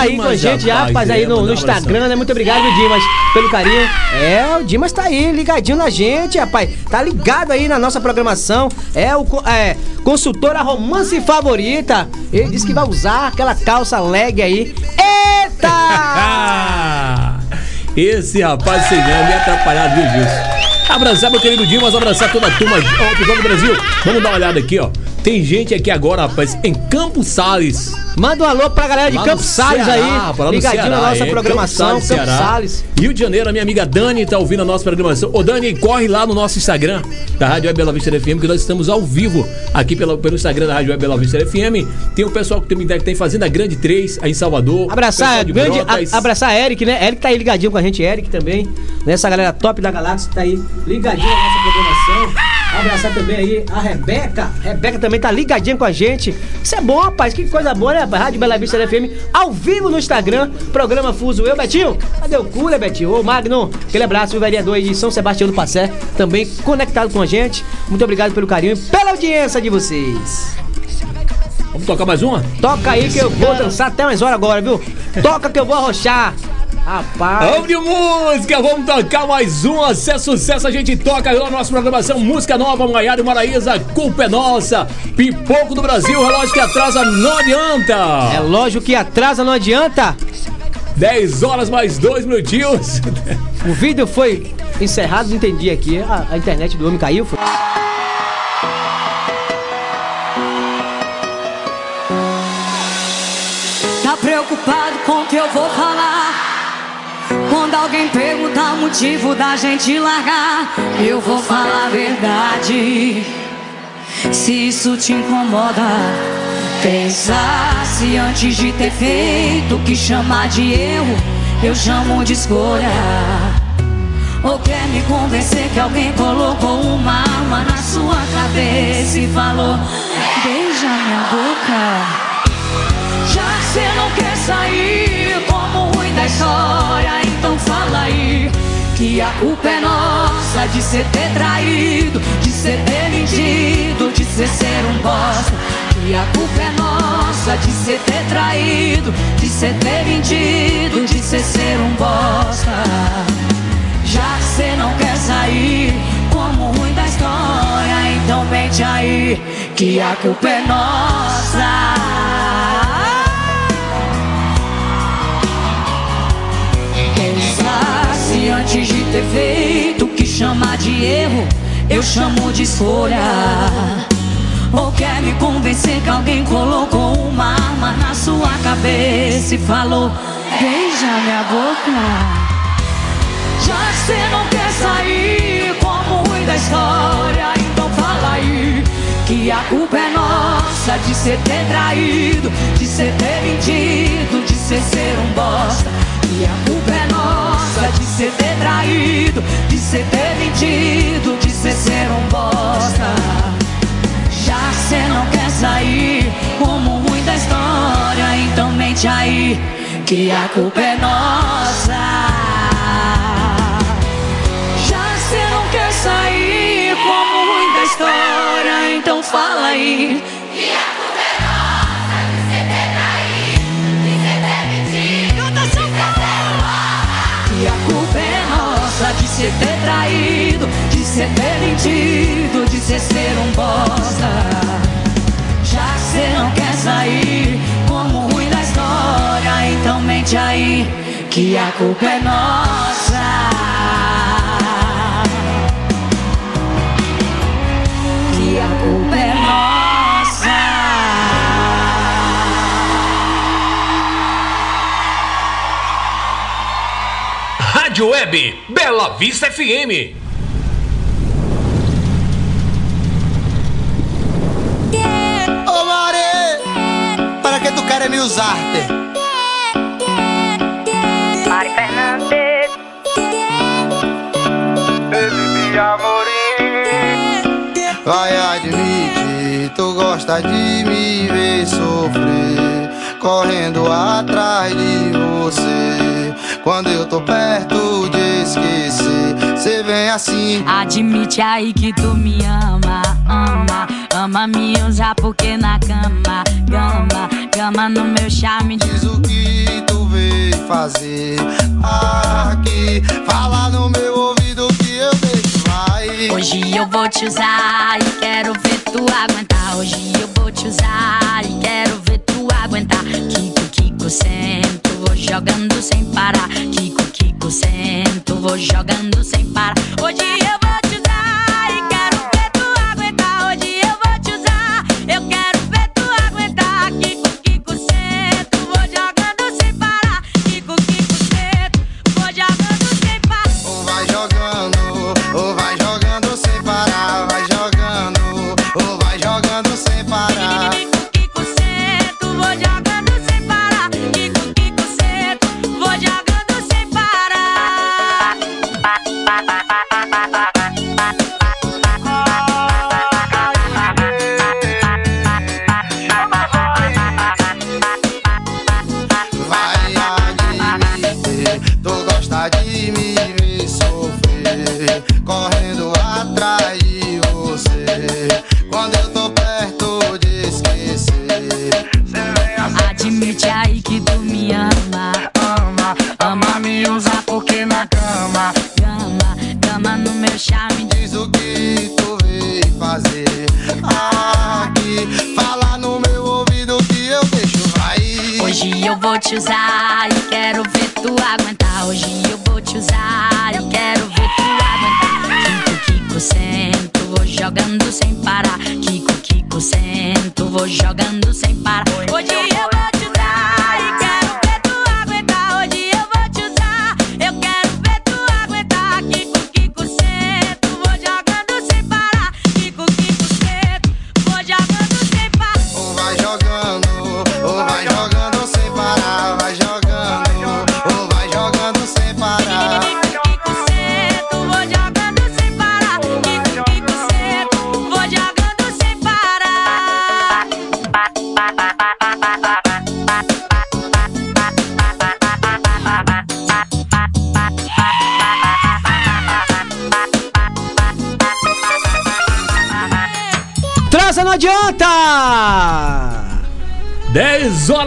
aí com a gente rapaz, aí no, no Instagram, né? Muito obrigado, Dimas, pelo carinho. É, o Dimas tá aí, ligadinho na gente, rapaz. Tá ligado aí na nossa programação. É o é, consultora romance favorita. Ele disse que vai usar aquela calça leg aí. Eita! Esse rapaz sem nome é atrapalhado, viu, Gilson? Abraçar meu querido Dimas, abraçar toda a turma ó, do Brasil. Vamos dar uma olhada aqui, ó. Tem gente aqui agora, rapaz, em Campos Sales. Manda um alô pra galera de Campos Salles aí. Ligadinho na nossa é, programação, Campos, Campos Salles. Rio de Janeiro, a minha amiga Dani tá ouvindo a nossa programação. Ô Dani, corre lá no nosso Instagram da Rádio Web Bela Vista FM, que nós estamos ao vivo aqui pelo, pelo Instagram da Rádio Web Bela Vista FM. Tem o pessoal que tem, que tem Fazenda Grande 3 aí em Salvador. Abraçar, grande, a, abraçar Eric, né? Eric tá aí ligadinho com a gente, Eric também. Nessa galera top da galáxia tá aí ligadinho na nossa programação. Abraçar também aí a Rebeca. Rebeca também tá ligadinha com a gente. Isso é bom, rapaz. Que coisa boa, né? Rádio Bela Vista FM ao vivo no Instagram. Programa Fuso Eu, Betinho. Cadê o cooler, Betinho? Ô, Magno, aquele abraço, o vereador aí de São Sebastião do Passé, também conectado com a gente. Muito obrigado pelo carinho e pela audiência de vocês. Vamos tocar mais uma? Toca aí que eu vou dançar até mais hora agora, viu? Toca que eu vou arrochar. Rapaz. Vamos de música, vamos tocar mais um. Se é sucesso, a gente toca na nossa programação. Música nova, Maiara e Maraísa, culpa é nossa. Pipoco do Brasil, relógio que atrasa, não adianta. Relógio que atrasa, não adianta. 10 horas mais 2 minutinhos. O vídeo foi encerrado, não entendi aqui. A, a internet do homem caiu. Foi... Tá preocupado com o que eu vou falar? Quando alguém perguntar o motivo da gente largar, eu vou falar a verdade. Se isso te incomoda, pensasse antes de ter feito o que chamar de erro, eu chamo de escolha. Ou quer me convencer que alguém colocou uma arma na sua cabeça e falou: Beija minha boca. Já que você não quer sair como ruim da história, fala aí que a culpa é nossa de ser ter traído, de ser ter mentido, de ser ser um bosta. Que a culpa é nossa de ser ter traído, de ser ter mentido, de ser ser um bosta. Já que você não quer sair como ruim da história, então mente aí que a culpa é nossa. Ter feito o que chamar de erro, eu chamo de escolha. Ou quer me convencer que alguém colocou uma arma na sua cabeça e falou: Beija minha boca. Já você não quer sair como ruim da história, então fala aí que a culpa é nossa de ser ter traído, de ser ter mentido, de ser ser um bosta. E a culpa é de ser ter traído, de ser ter mentido, de ser ser um bosta. Já cê não quer sair como ruim da história, então mente aí que a culpa é nossa. Já cê não quer sair como ruim da história, então fala aí. Ser ter mentido, de ser ser um bosta. Já cê não quer sair como ruim da história, então mente aí que a culpa é nossa. Que a culpa é nossa. Rádio Web Bela Vista FM. ¿Para qué tú quieres me usarte? Mari Fernandes. Baby, Vai admitir, tu gosta de me ver sofrer, correndo atrás de você. Quando eu tô perto de esquecer, cê vem assim. Admite aí que tu me ama, ama, ama me usar porque na cama, cama, cama no meu charme. Diz o que tu veio fazer aqui. Fala no meu ouvido que eu deixo vai. Hoje eu vou te usar e quero ver tu aguentar. Hoje eu vou te usar e quero ver tu aguentar. Kiko, Kiko, sento, vou jogando sem parar. Kiko, Kiko, sento, vou jogando sem parar. Hoje eu vou te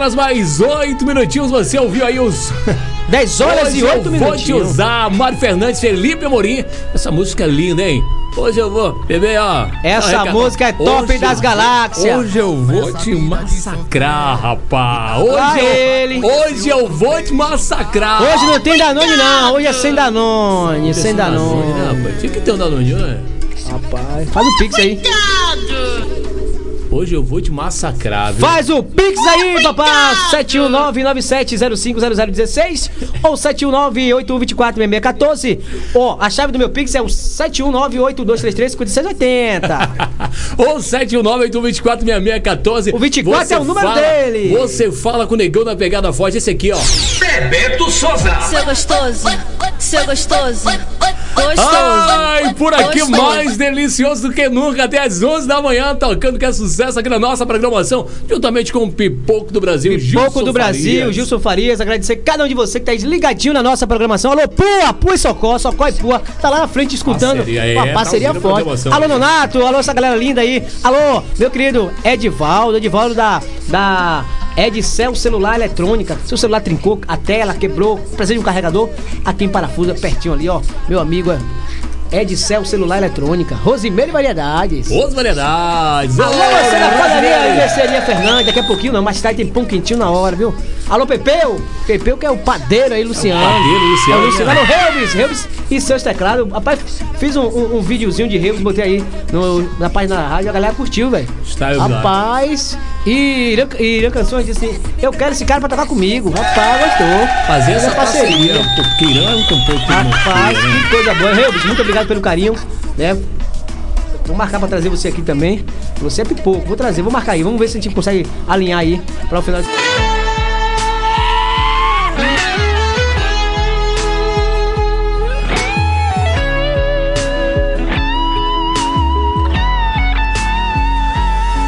horas mais 8 minutinhos. Você ouviu aí os. 10 horas Hoje e 8 eu minutos. Vou te usar, Mário Fernandes, Felipe Amorim. Essa música é linda, hein? Hoje eu vou, bebê, ó. Essa música é top Hoje das eu- galáxias. Hoje eu vou te massacrar, rapaz. Hoje, eu, ele. hoje eu vou te massacrar. Hoje não tem Danone, não. Hoje é sem Danone. Sem né, Danone. rapaz? Tinha que ter um Danone, né? Rapaz, faz o pix aí. Hoje eu vou te massacrar, viu? Faz o Pix aí, papá! 71997050016 ou 71981246614. Ó, a chave do meu Pix é o 71982335680. Ou 719-824-6614. O 24 Você é o número fala- dele. Você fala com o negão na pegada forte. Esse aqui, ó. Bebeto Souza. Seu gostoso, seu gostoso, gostoso. Ai, por aqui Gostoso. mais delicioso do que nunca. Até às 11 da manhã, tocando que é sucesso aqui na nossa programação. Juntamente com o Pipoco do Brasil, Pouco do Brasil, Farias. Gilson Farias, agradecer cada um de você que tá ligadinho na nossa programação. Alô, Pua, Pua e Socorro, Socorro e Pua, tá lá na frente escutando Parceria, é, uma tá parceria a forte. Alô, Nonato, alô, essa galera linda aí. Alô, meu querido Edivaldo, Edivaldo da, da Edcel Celular Eletrônica. Seu celular trincou, a tela quebrou, precisa de um carregador, aqui em Parafuso, pertinho ali, ó. Meu amigo é Edcel Celular Eletrônica, Rosimeire Variedades. Os variedades. Alô, você da padaria mercearia Fernandes, daqui a pouquinho não, mais tarde tem pão quentinho na hora, viu? Alô, Pepeu, Pepeu que é o padeiro aí, Luciano. padeiro, Luciano, É o Luciano. né? Reubs, Reubs e seus teclados. Rapaz, fiz um, um, um videozinho de Reubs, botei aí no- na página da rádio, a galera curtiu, velho. Rapaz, e Irã, Irã Canções disse assim, eu quero esse cara pra tocar comigo. Rapaz, gostou. Fazer essa Essa parceria. parceria. Porque Irã é um cantor que Rapaz, que coisa boa. Reubs, muito obrigado pelo carinho, né? Vou marcar pra trazer você aqui também. Você é pipoco, vou trazer, vou marcar aí. Vamos ver se a gente consegue alinhar aí para o final.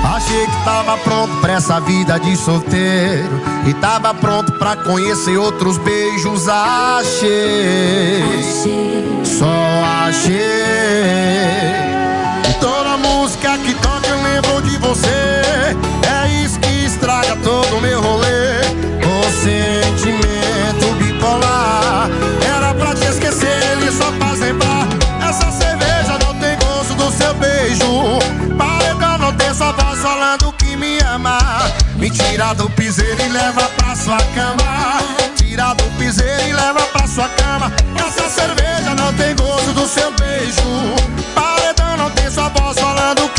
Achei que tava pronto pra essa vida de solteiro E tava pronto pra conhecer outros beijos Achei, só achei E toda música que toca eu lembro você. É isso que estraga todo o meu rolê. O sentimento bipolar. Era pra te esquecer, ele só faz lembrar. Essa cerveja não tem gosto do seu beijo. Paredão não tem sua voz falando que me ama. Me tira do piseiro e leva pra sua cama. Sua cama. Essa cerveja não tem gosto do seu beijo. Paredão não tem sua voz falando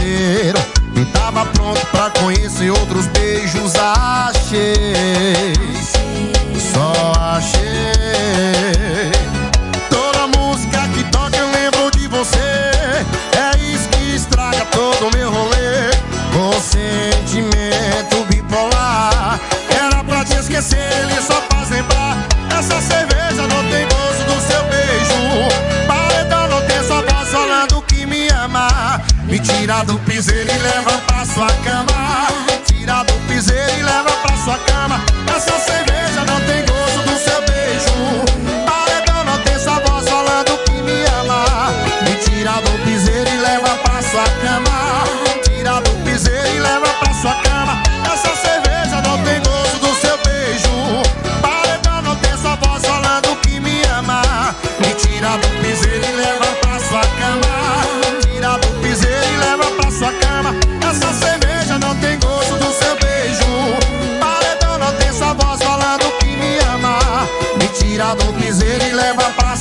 E tava pronto pra conhecer outros beijos. Achei, Me tira do piseiro e leva pra sua cama. Tira do piseiro e leva pra sua cama. Essa cerveja não tem gosto do seu beijo. Paredão não tem sua voz falando que me ama. Me tira do piseiro e leva pra sua cama. Tira do piseiro e leva pra sua cama.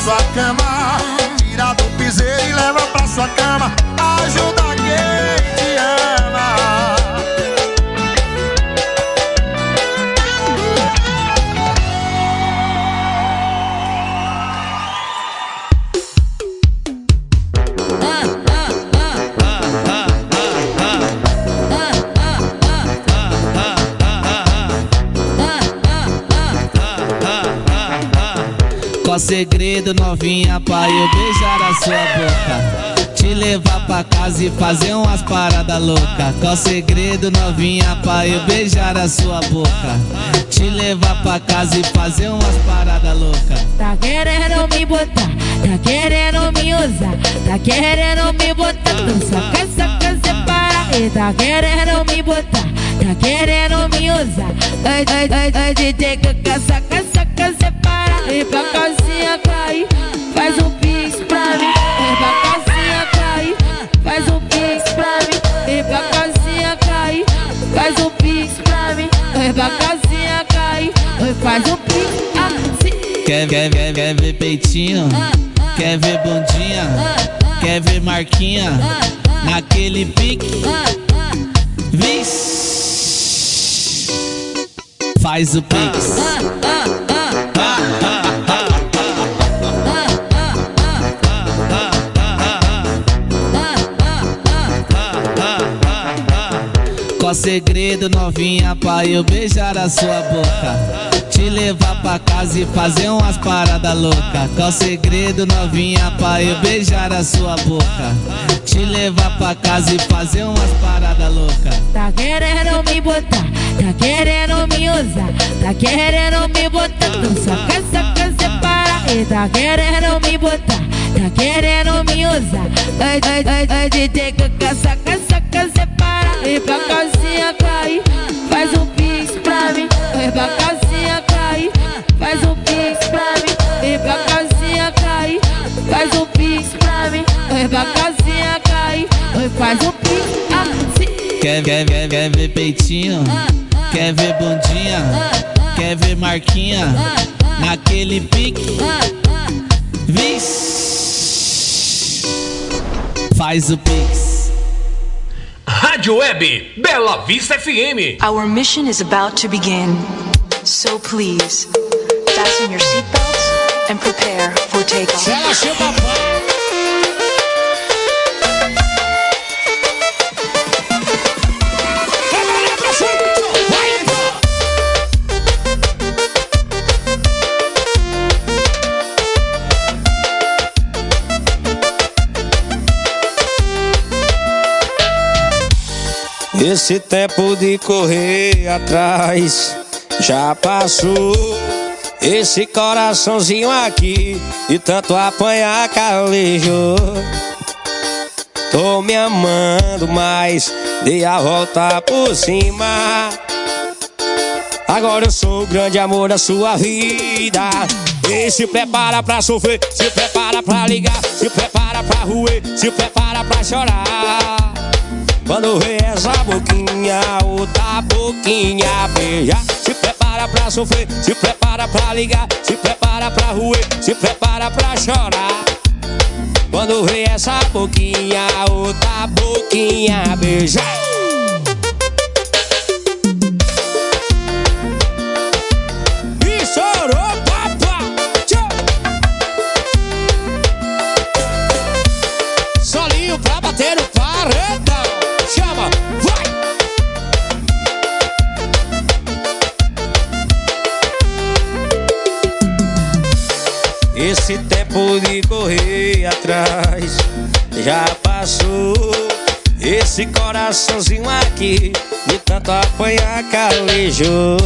Sua cama. Tira do piseiro e leva pra sua cama. Novinha pra eu beijar a sua boca? Te levar pra casa e fazer umas paradas loucas. Qual segredo novinha pra eu beijar a sua boca? Te levar pra casa e fazer umas paradas loucas. Tá querendo me botar, tá querendo me usar, tá querendo me botar. Então saca, saca, separa. E tá querendo me botar, tá querendo me usar. Ai, ai, ai, ai, DJ, saca, saca, separa. E pra casinha cair, faz um pix pra mim. E pra casinha cair, faz um pix pra mim. E pra casinha cair, faz um pix pra mim. E pra casinha cair, faz um pix assim. Quer, quer, quer, quer ver peitinho? Quer ver bundinha? Quer ver marquinha? Naquele pique? Vixe! Faz o pix. Qual segredo novinha pra eu beijar a sua boca? Te levar pra casa e fazer umas paradas loucas. Qual segredo novinha pra eu beijar a sua boca? Te levar pra casa e fazer umas paradas loucas. Tá querendo me botar, tá querendo me usar, tá querendo me botar. Então saca, saca, separa. E tá querendo me botar, tá querendo me usar. Ai, ai, ai, ai, DJ, caca, saca, saca, separa. E pra casinha cair, faz um pix pra mim. E pra casinha cair, faz um pix pra mim. E pra casinha cair, faz um pix pra mim. E pra casinha cair, faz um pix assim. Quer, quer, quer, quer ver peitinho? Quer ver bundinha? Quer ver marquinha? Naquele pique? Vixe! Faz o pix. Rádio Web Bela Vista FM. Our mission is about to begin. So please, fasten your seatbelts and prepare for takeoff. Esse tempo de correr atrás já passou. Esse coraçãozinho aqui de tanto apanhar calejou. Tô me amando mais, dei a volta por cima. Agora eu sou o grande amor da sua vida. E se prepara pra sofrer, se prepara pra ligar, se prepara pra ruer, se prepara pra chorar. Quando vê essa boquinha, outra boquinha beija. Se prepara pra sofrer, se prepara pra ligar, se prepara pra ruer, se prepara pra chorar. Quando vê essa boquinha, outra boquinha beija. Esse tempo de correr atrás já passou. Esse coraçãozinho aqui de tanto apanhar calejou.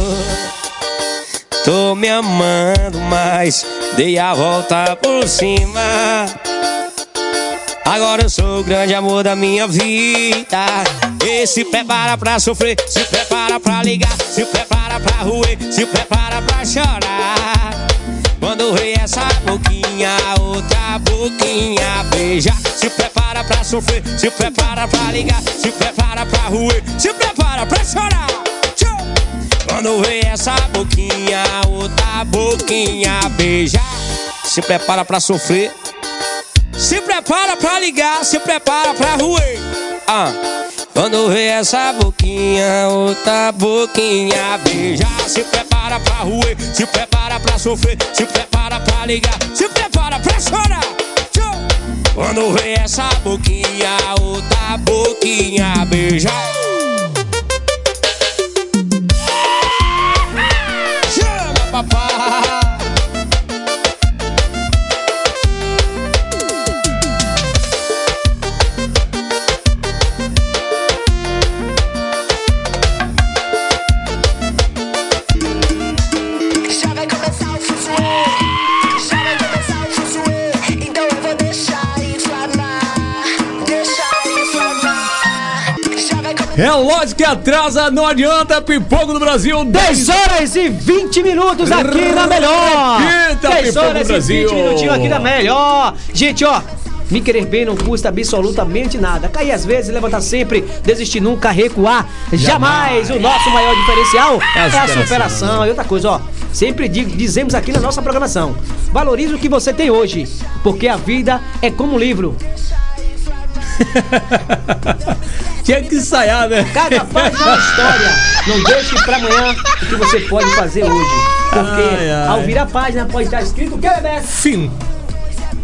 Tô me amando mais, dei a volta por cima. Agora eu sou o grande amor da minha vida. E se prepara pra sofrer, se prepara pra ligar, se prepara pra ruer, se prepara pra chorar. Quando vê essa boquinha, outra boquinha beija. Se prepara pra sofrer, se prepara pra ligar, se prepara pra ruer, se prepara pra chorar. Quando vê essa boquinha, outra boquinha beija. Se prepara pra sofrer, se prepara pra ligar, se prepara pra ruer. Ah. Quando vê essa boquinha, outra boquinha beija. Se prepara pra ruer, se prepara pra sofrer, se prepara pra ligar, se prepara pra chorar. Quando vê essa boquinha, outra boquinha beija. Chama, papai. É lógico que atrasa, não adianta, pipoco do Brasil. 10 horas e 20 minutos aqui na melhor. Repita, 10 Pipoco horas e 20 Brasil. minutinhos aqui na melhor. Gente, ó. Me querer bem não custa absolutamente nada. Cair às vezes, levantar sempre, desistir nunca, recuar jamais. O nosso maior diferencial É a é a superação. superação. E outra coisa, ó. Sempre digo- dizemos aqui na nossa programação: valorize o que você tem hoje, porque a vida é como um livro. Tinha que ensaiar, né? Cada página é uma história. Não deixe pra amanhã o que você pode fazer hoje. Porque Ai, ai. ao virar a página pode estar escrito o que, Bebeto? Fim.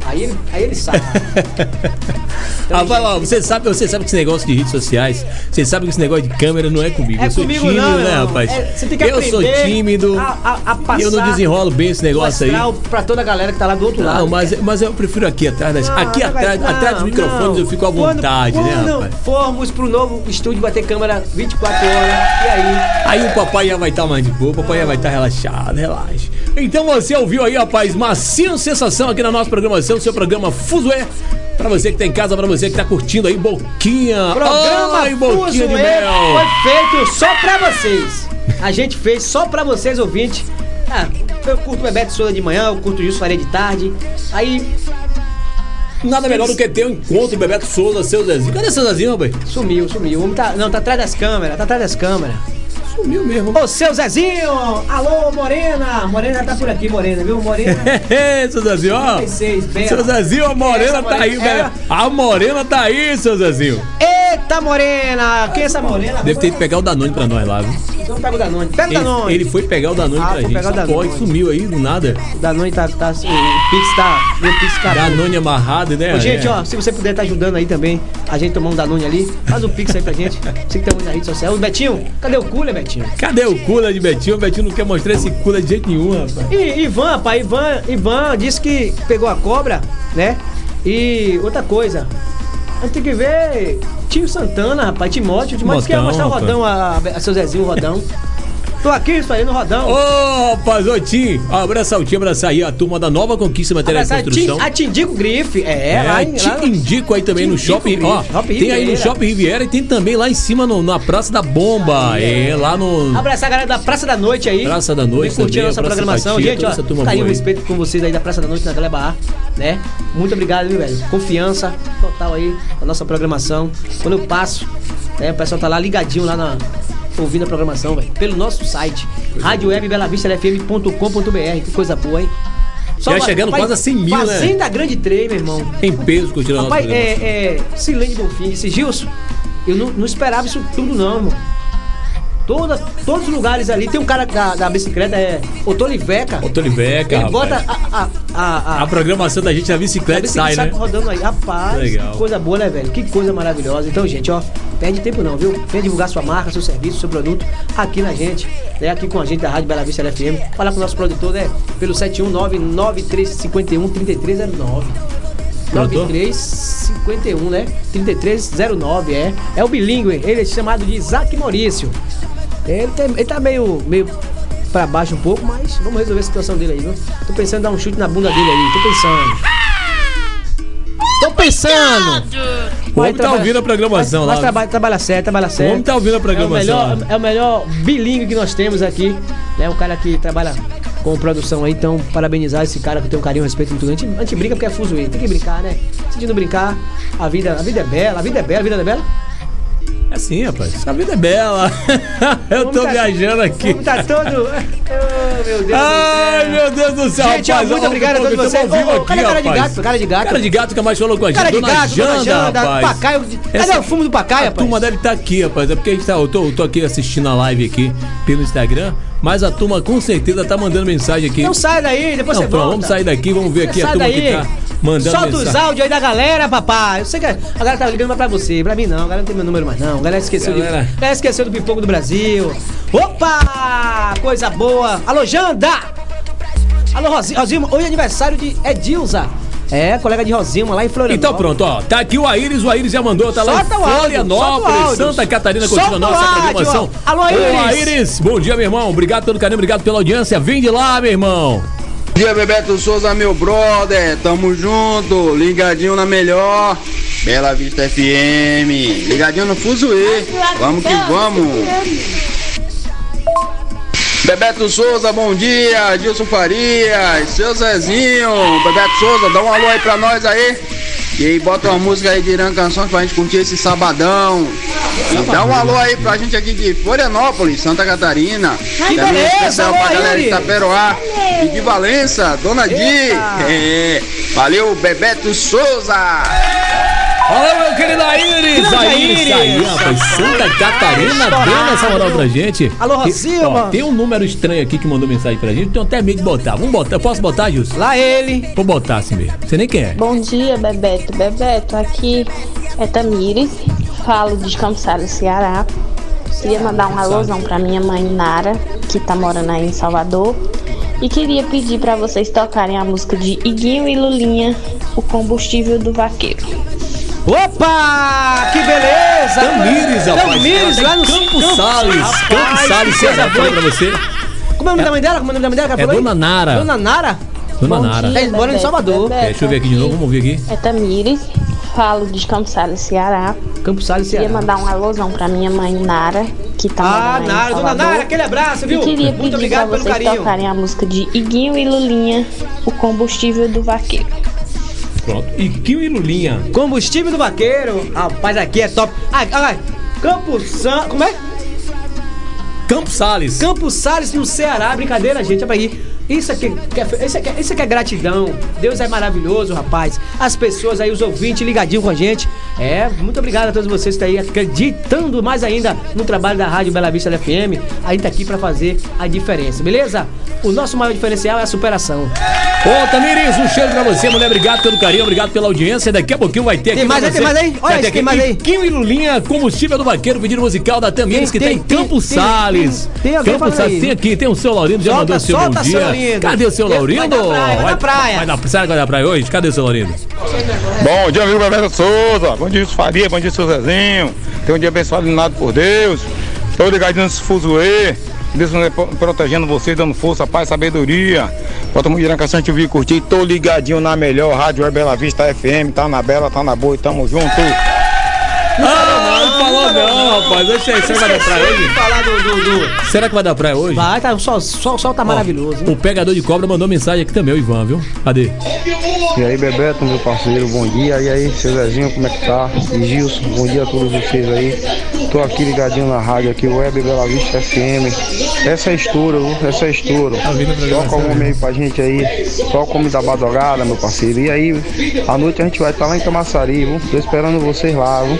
Aí ele, aí ele sabe. Rapaz, ó, você sabe, você sabe que esse negócio de redes sociais, você sabe que esse negócio de câmera não é comigo. É eu sou comigo tímido, não, né, rapaz? É, você tem que eu sou tímido. a- a- a eu não desenrolo bem esse negócio aí. Pra toda a galera que tá lá do outro lado. Não, mas, mas eu prefiro aqui atrás aqui não vai- atrás, não, atrás dos microfones eu fico à Quando- vontade, né, quando rapaz? formos pro novo estúdio, vai ter câmera 24 horas. E aí? Aí o papai já vai estar mais de boa, o papai já vai estar relaxado, relaxa. Então você ouviu aí, rapaz, Macio Sensação aqui na nossa programação, seu programa Fuzué. Pra você que tá em casa, pra você que tá curtindo aí, Boquinha. Programa Ai, Boquinha de Mel. foi feito só pra vocês. A gente fez só pra vocês, ouvintes. Ah, eu curto Bebeto Souza de manhã, eu curto Gilson Faria de tarde. Aí. Nada melhor do que ter um encontro Bebeto Souza, seu Zezinho. Cadê seu Zezinho, rapaz? Sumiu, sumiu. O homem tá, não, tá atrás das câmeras, tá atrás das câmeras. Sumiu mesmo. Ô, seu Zezinho! Alô, Morena! Morena tá por aqui, Morena, viu? Morena. seu Zezinho, ó. 36, bela. Seu Zezinho, a morena Essa tá aí, morena- velho. A morena tá aí, seu Zezinho. Eita, Morena! Quem é essa Morena? Deve ter ido pegar o Danone pra nós lá, viu? Então pega o Danone. Pega o Ele, Danone. ele foi pegar o Danone Ah, pra gente. o Danone. pode, sumiu aí do nada. O Danone tá, tá assim, o Pix tá. Meu Pix caro. Danone amarrado, né? Ô, gente, É. ó, se você puder estar ajudando aí também, a gente tomar um Danone ali, faz um Pix aí pra gente. Você que tá muito na rede social. Ô, Betinho, cadê o cooler, Betinho? Cadê o cooler de Betinho? O Betinho não quer mostrar esse cooler de jeito nenhum, rapaz. E Ivan, rapaz, Ivan, Ivan disse que pegou a cobra, né? E outra coisa, a gente tem que ver Tio Santana, rapaz, Timóteo. Timóteo quer Timotão, mostrar o rodão, a, a seu Zezinho, o rodão. Tô aqui, fazendo rodão. Ô, rapaz, ô Tim, abraça o Tim, abraça aí a turma da Nova Conquista Material de Construção. A Tindico Grife, é, É, lá te lá- indico aí também no shopping. Ó, tem aí no. Shopping Riviera e tem também lá em cima no- na Praça da Bomba. É, lá no. Abraçar a galera da Praça da Noite aí. Praça da Noite Vem curtir a nossa programação. Simpatia, Gente, ó, essa turma carinho boa aí. respeito com vocês aí da Praça da Noite na Gleba A, né? Muito obrigado, viu, velho? Confiança total aí na nossa programação. Quando eu passo, né, o pessoal tá lá ligadinho lá na ouvindo a programação, velho, pelo nosso site, rádio web belavistafm.com.br. Que coisa boa, hein? Já chegando quase a 100 mil, né? Fazenda Grande Trem, meu irmão. Em peso a nossa Rapaz, é, é Silene Bonfim, esse Gilson, eu não, não esperava isso tudo não, irmão. Toda, todos os lugares ali, tem um cara da, da bicicleta, é Otoliveca. Otoliveca, Ele rapaz. bota a, a, a, A programação da gente na a bicicleta bicicleta sai, né? rodando aí. Rapaz, Legal. que coisa boa, né, velho? Que coisa maravilhosa. Então, gente, ó, perde tempo não, viu? Vem divulgar sua marca, seu serviço, seu produto aqui na gente, né? Aqui com a gente da Rádio Bela Vista FM. Falar com o nosso produtor, né? Pelo 71993513309. Produtor? 9351, né? 3309, é. É o bilíngue, ele é chamado de Isaac Maurício. Ele, tem- ele tá meio, meio pra baixo um pouco, mas vamos resolver a situação dele aí, viu? Tô pensando em dar um chute na bunda dele aí, tô pensando. Tô pensando! O homem tá ouvindo a programação mas, mas lá. trabalha, trabalha certo, trabalha certo. homem tá ouvindo a programação É o melhor, é o melhor bilíngue que nós temos aqui, né? Um cara que trabalha com produção aí, então parabenizar esse cara que tem um carinho e um respeito muito grande. A gente, a gente brinca porque é fuzuê, tem que brincar, né? Se a gente não brincar, a vida, a vida é bela, a vida é bela, a vida é bela. É sim, rapaz. A vida é bela. Eu tô tá- viajando aqui. Como tá todo. Oh, meu Deus Ai, do céu. meu Deus do céu, Gente, ó, muito Ó, obrigado a todos vocês. Ô, ô, aqui, cara, cara de gato, cara de gato. Cara de gato que mais falou com a gente. Cara de Dona gato, Janda, Dona Janda, rapaz. Pacaio. Cadê Essa- o fumo do Pacaio, A rapaz? turma deve estar aqui, rapaz. É porque a gente tá, eu, tô, eu tô aqui assistindo a live aqui pelo Instagram, mas a turma com certeza tá mandando mensagem aqui. Não sai daí, depois Não, você pronto, volta. vamos sair daqui, vamos ver aqui a turma daí. que tá mandando Solta os mensagem. áudios aí da galera, papai. Eu sei que a galera tá ligando pra você. Pra mim não, a galera não tem meu número mais não. A galera esqueceu, Galera. De, a galera esqueceu do pipoco do Brasil. Opa! Coisa boa. Alô, Janda! Alô. Rosinha, hoje é aniversário de Edilza. É, colega de Rosinha, lá em Florianópolis. Então pronto, ó. Tá aqui o Aíris, o Aíris já mandou, tá lá Solta o em áudio, Florianópolis, solta o áudio. Santa Catarina, continua nossa áudio, programação. ó. Alô, Aíris. Ô, Aíris, bom dia, meu irmão. Obrigado pelo carinho, obrigado pela audiência. Vem de lá, meu irmão. Bom dia, Bebeto Souza, meu brother. Tamo junto, ligadinho na melhor. Bela Vista FM. Ligadinho no Fuzuê. Vamos que vamos. Bebeto Souza, bom dia. Gilson Farias, seu Zezinho. Bebeto Souza, dá um alô aí pra nós aí. E aí, bota uma música aí de Irã Canções pra gente curtir esse sabadão. E dá um alô aí pra gente aqui de Florianópolis, Santa Catarina. Que Também beleza, especial pra galera de Itaperoá e de Valença, Dona Di. É, valeu, Bebeto Souza. Fala, meu querido Aíris, Aíris. aí, rapaz. Santa Catarina dando essa moral pra gente. Alô, Rosilma. Tem um número estranho aqui que mandou mensagem pra gente. Tenho até medo de botar. Vamos botar. Eu posso botar, Gilson? Lá ele. Vou botar assim mesmo. Você nem quem é. Bom dia, Bebeto. Bebeto, aqui é Tamires, falo de Campos Salles, Ceará. Queria mandar um alôzão pra minha mãe Nara, que tá morando aí em Salvador. E queria pedir pra vocês tocarem a música de Iguinho e Lulinha, o combustível do vaqueiro. Opa! Que beleza! Tamires, rapaz. Tamires, Ela lá no Campos Salles. Rapaz, Campos Salles, boa. Fala pra você. Como é o nome da mãe dela? Como é o nome da mãe dela? ela É? Dona Nara. Dona Nara? Dona Nara. dia, Eles moram em. Salvador. É, deixa eu ver aqui de novo. Vamos ver aqui. É Tamires, falo de Campos Salles, Ceará. Campos Salles, Queria Ceará. mandar um alôzão pra minha mãe Nara, que tá Ah, Nara, Dona. Nara, aquele abraço, viu? E queria Muito pedir obrigado pra pelo vocês carinho. tocarem a música de Iguinho e Lulinha, o combustível do vaqueiro. Pronto. E Quinho e Lulinha. Combustível do vaqueiro. Rapaz, aqui é top. Ai, ai, Campos San... Como é? Campos Salles. Campos Salles no Ceará. Brincadeira, gente. Olha aí. Isso aqui, é- isso, aqui, isso aqui é gratidão. Deus é maravilhoso, rapaz. As pessoas aí, os ouvintes ligadinho com a gente. É, muito obrigado a todos vocês que estão aí acreditando mais ainda no trabalho da Rádio Bela Vista da FM. A gente tá aqui pra fazer a diferença, beleza? O nosso maior diferencial é a superação. Ô, Tamires, um cheiro pra você, mulher. Obrigado pelo carinho, obrigado pela audiência. Daqui a pouquinho vai ter Tem aqui. mais pra aí, tem mais aí? Olha isso, tem aqui mais aí. Kim e Lulinha, combustível do vaqueiro, pedido musical da Tamires, que Tem, tem, tem, Campos tem, Salles. tem alguém Campos Salles, aí. tem aqui, tem o seu Laurindo, já Solta, mandou o seu bom dia. Cadê o seu Laurindo? vai da praia, vai da praia. Vai da, será que vai da praia hoje? Cadê o seu Laurindo? Bom dia, amigo Bebeto Souza. Bom dia, Faria. Bom dia, seu Zezinho. Tenha um dia abençoado e por Deus. Estou ligadinho nesse fuzuê. Deus protegendo vocês, dando força, paz, sabedoria. Bota muito canção, a gente ouvir e curtir. Tô ligadinho na melhor Rádio Web Bela Vista FM. Tá na Bela, tá na boa e tamo junto. Ah, não falou não, rapaz. Oxe, será que vai dar praia hoje? falar do, do, do- Será que vai dar praia hoje? Vai, tá, o sol, sol, sol tá maravilhoso. hein? O pegador de cobra mandou mensagem aqui também, o Ivan, viu? Cadê? E aí, Bebeto, meu parceiro, bom dia. E aí, seu Zezinho, como é que tá? E Gilson, bom dia a todos vocês aí. Tô aqui ligadinho na rádio aqui, Web Bela Vista FM. Essa é estouro, viu? essa é estouro. Toca um homem aí pra gente aí. Toca o homem da badogada, meu parceiro. E aí, à noite a gente vai estar lá em Camaçari, viu? Tô esperando vocês lá, viu?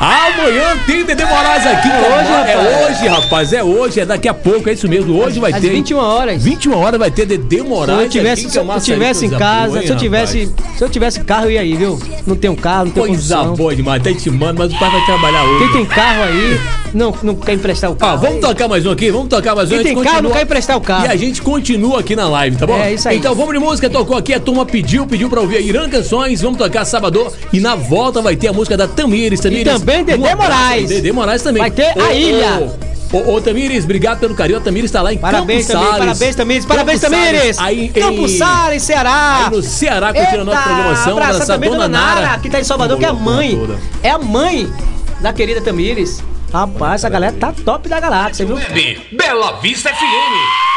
Amanhã tem Dedê Moraes aqui. É hoje, É rapaz. hoje, rapaz. É hoje, é daqui a pouco, é isso mesmo. Hoje vai Às ter. 21 horas. 21 horas vai ter Se Moraes. eu tivesse, se eu Camaçari, tivesse em casa, hein, se eu tivesse, rapaz? se eu tivesse carro eu ia aí, viu? Não tenho carro, não tenho Coisa condição. boa demais, tá intimando, mas o pai vai trabalhar hoje. Quem tem carro aí, não, não quer emprestar o Ó, carro. vamos tocar mais um aqui, vamos tocar mais um. Quem tem carro não continua- quer emprestar o carro. E a gente continua aqui na live, tá bom? É, isso aí. Então vamos de música, tocou aqui, a turma pediu, pediu pra ouvir a Irã Canções, vamos tocar Salvador e na volta vai ter a música da Tamires. Tamires também Dedê abraço aí, Moraes. Dedê Moraes também. Vai ter a ilha. Ô, ô, ô, Tamires, obrigado pelo carinho. A Tamires tá lá em Parabéns, Campos Salles. parabéns, Tamires, parabéns, Campos Salles, Tamires. Aí, em- Campos Salles, Ceará. Aí no Ceará, curtindo a nossa programação. abraçar a também dona Nara. que tá em Salvador, que é a mãe. É a mãe da querida Tamires. Rapaz, essa galera tá top da galáxia, viu? Web Bela Vista FM.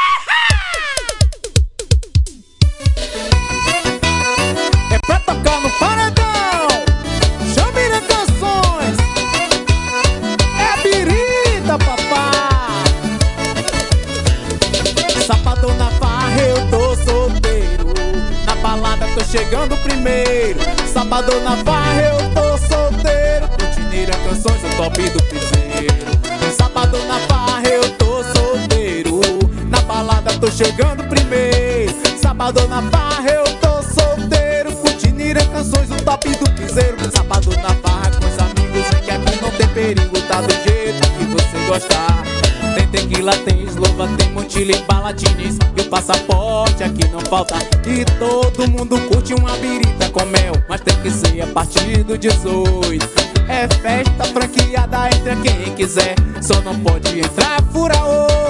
Sábado na farra eu tô solteiro. Curtineira canções, o top do piseiro. Sábado na farra com os amigos. Que aqui não tem perigo, tá do jeito que você gostar. Tem tequila, tem eslova, tem montilha e balatines E o passaporte aqui não falta E todo mundo curte uma birita com mel Mas tem que ser a partir do 18 É festa franqueada, entra quem quiser Só não pode entrar fura olho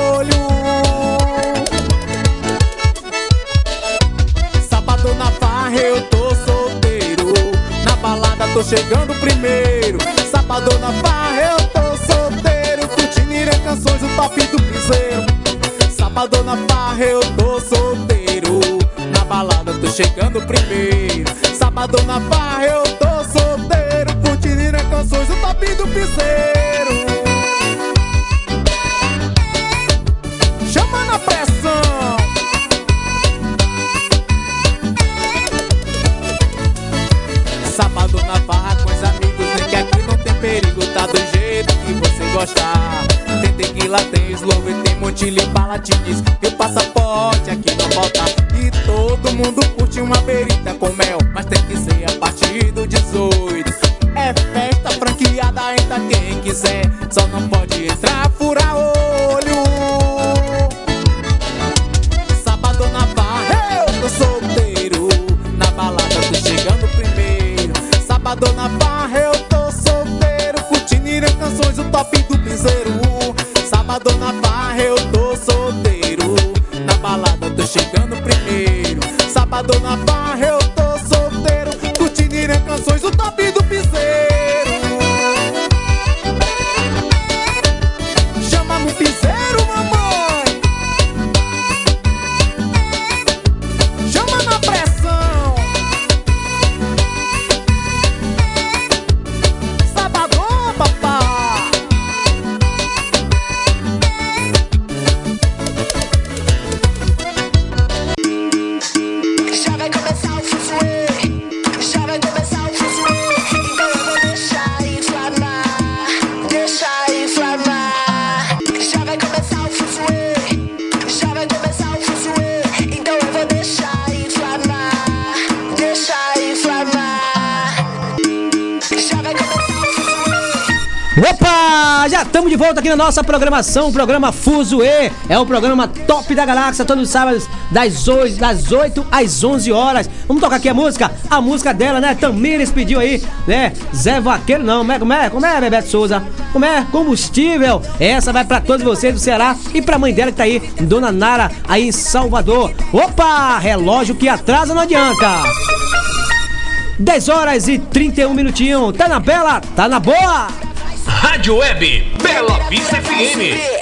tô chegando primeiro. Sábado na farra eu tô solteiro. Curtindo irã canções, o top do piseiro. Sábado na farra eu tô solteiro. Na balada tô chegando primeiro. Sábado na farra eu tô solteiro. Curtindo irã canções, o top do piseiro nossa programação, o programa Fuso E. É o programa top da galáxia, todos os sábados, das 8, das 8 às 11 horas. Vamos tocar aqui a música? A música dela, né? Tamires pediu aí, né? Zé Vaqueiro, não. Como é, como é, como é Bebeto Souza? Como é? Combustível. Essa vai para todos vocês do Ceará e pra mãe dela que tá aí, Dona Nara, aí em Salvador. Opa! Relógio que atrasa não adianta. 10 horas e 31 minutinho. Tá na bela? Tá na boa? Rádio Web Bela Vista FM.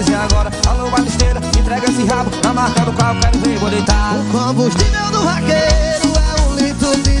feliz e agora. Alô, balisteira, entrega esse rabo. Tá marcado do carro, quero ver, vou deitar. O combustível do raqueiro é um litro de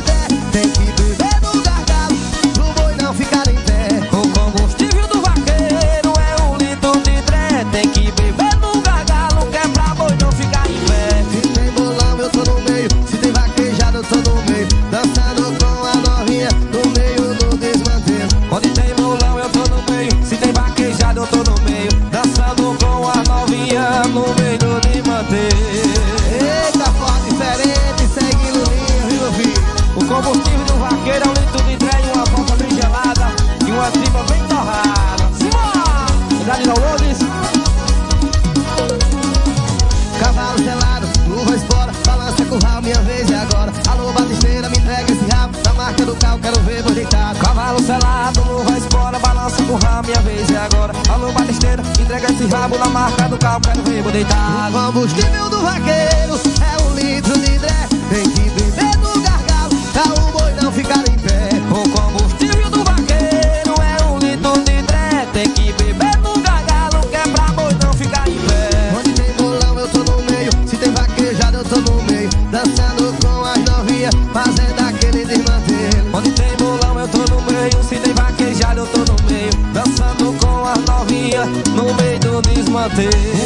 rabo na marca do quero ver, vou deitar. O combustível do vaqueiro é um litro de hacer.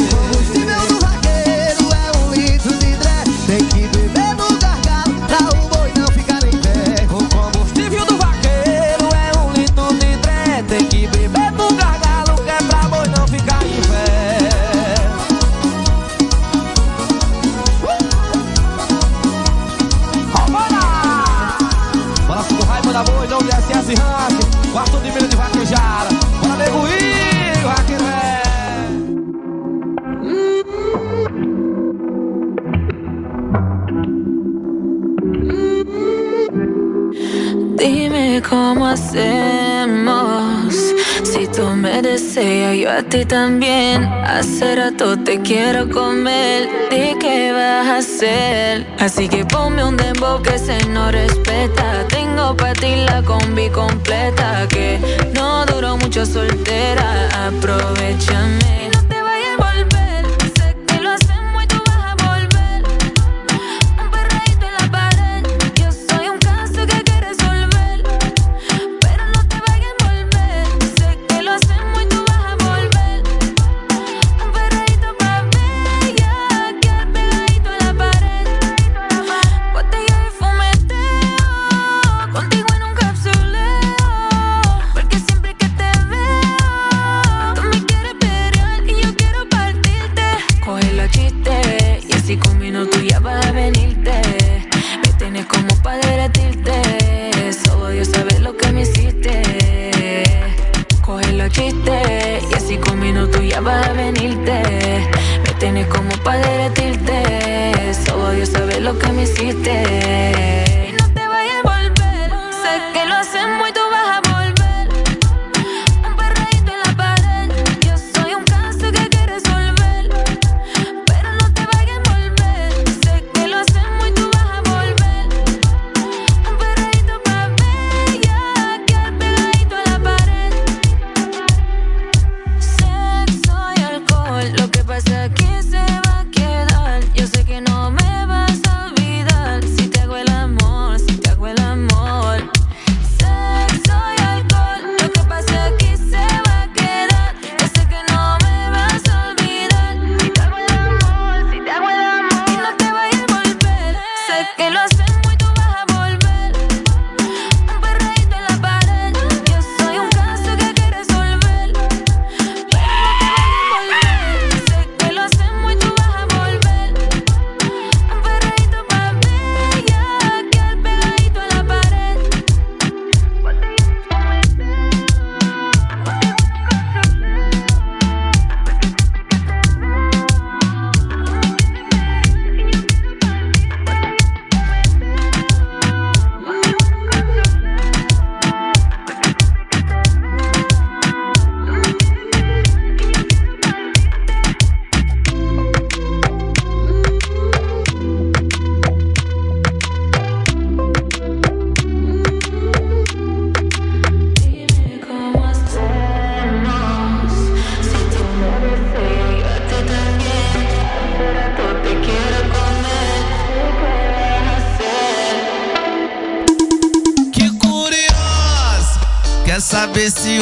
también. Hace rato te quiero comer. ¿De qué vas a hacer? Así que ponme un dembow que se no respeta. Tengo para ti la combi completa. Que no duró mucho soltera. Aprovechame.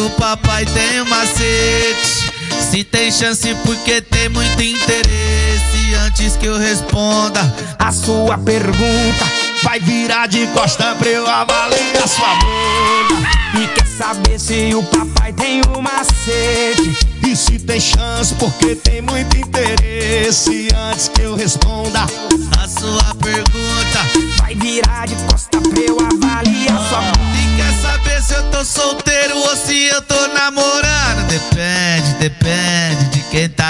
O papai tem um macete. Se tem chance, porque tem muito interesse. Antes que eu responda A sua pergunta vai virar de costa pra eu avaliar sua bunda. E quer saber se o papai tem um macete? E se tem chance, porque tem muito interesse. Antes que eu responda a sua pergunta, vai virar de costa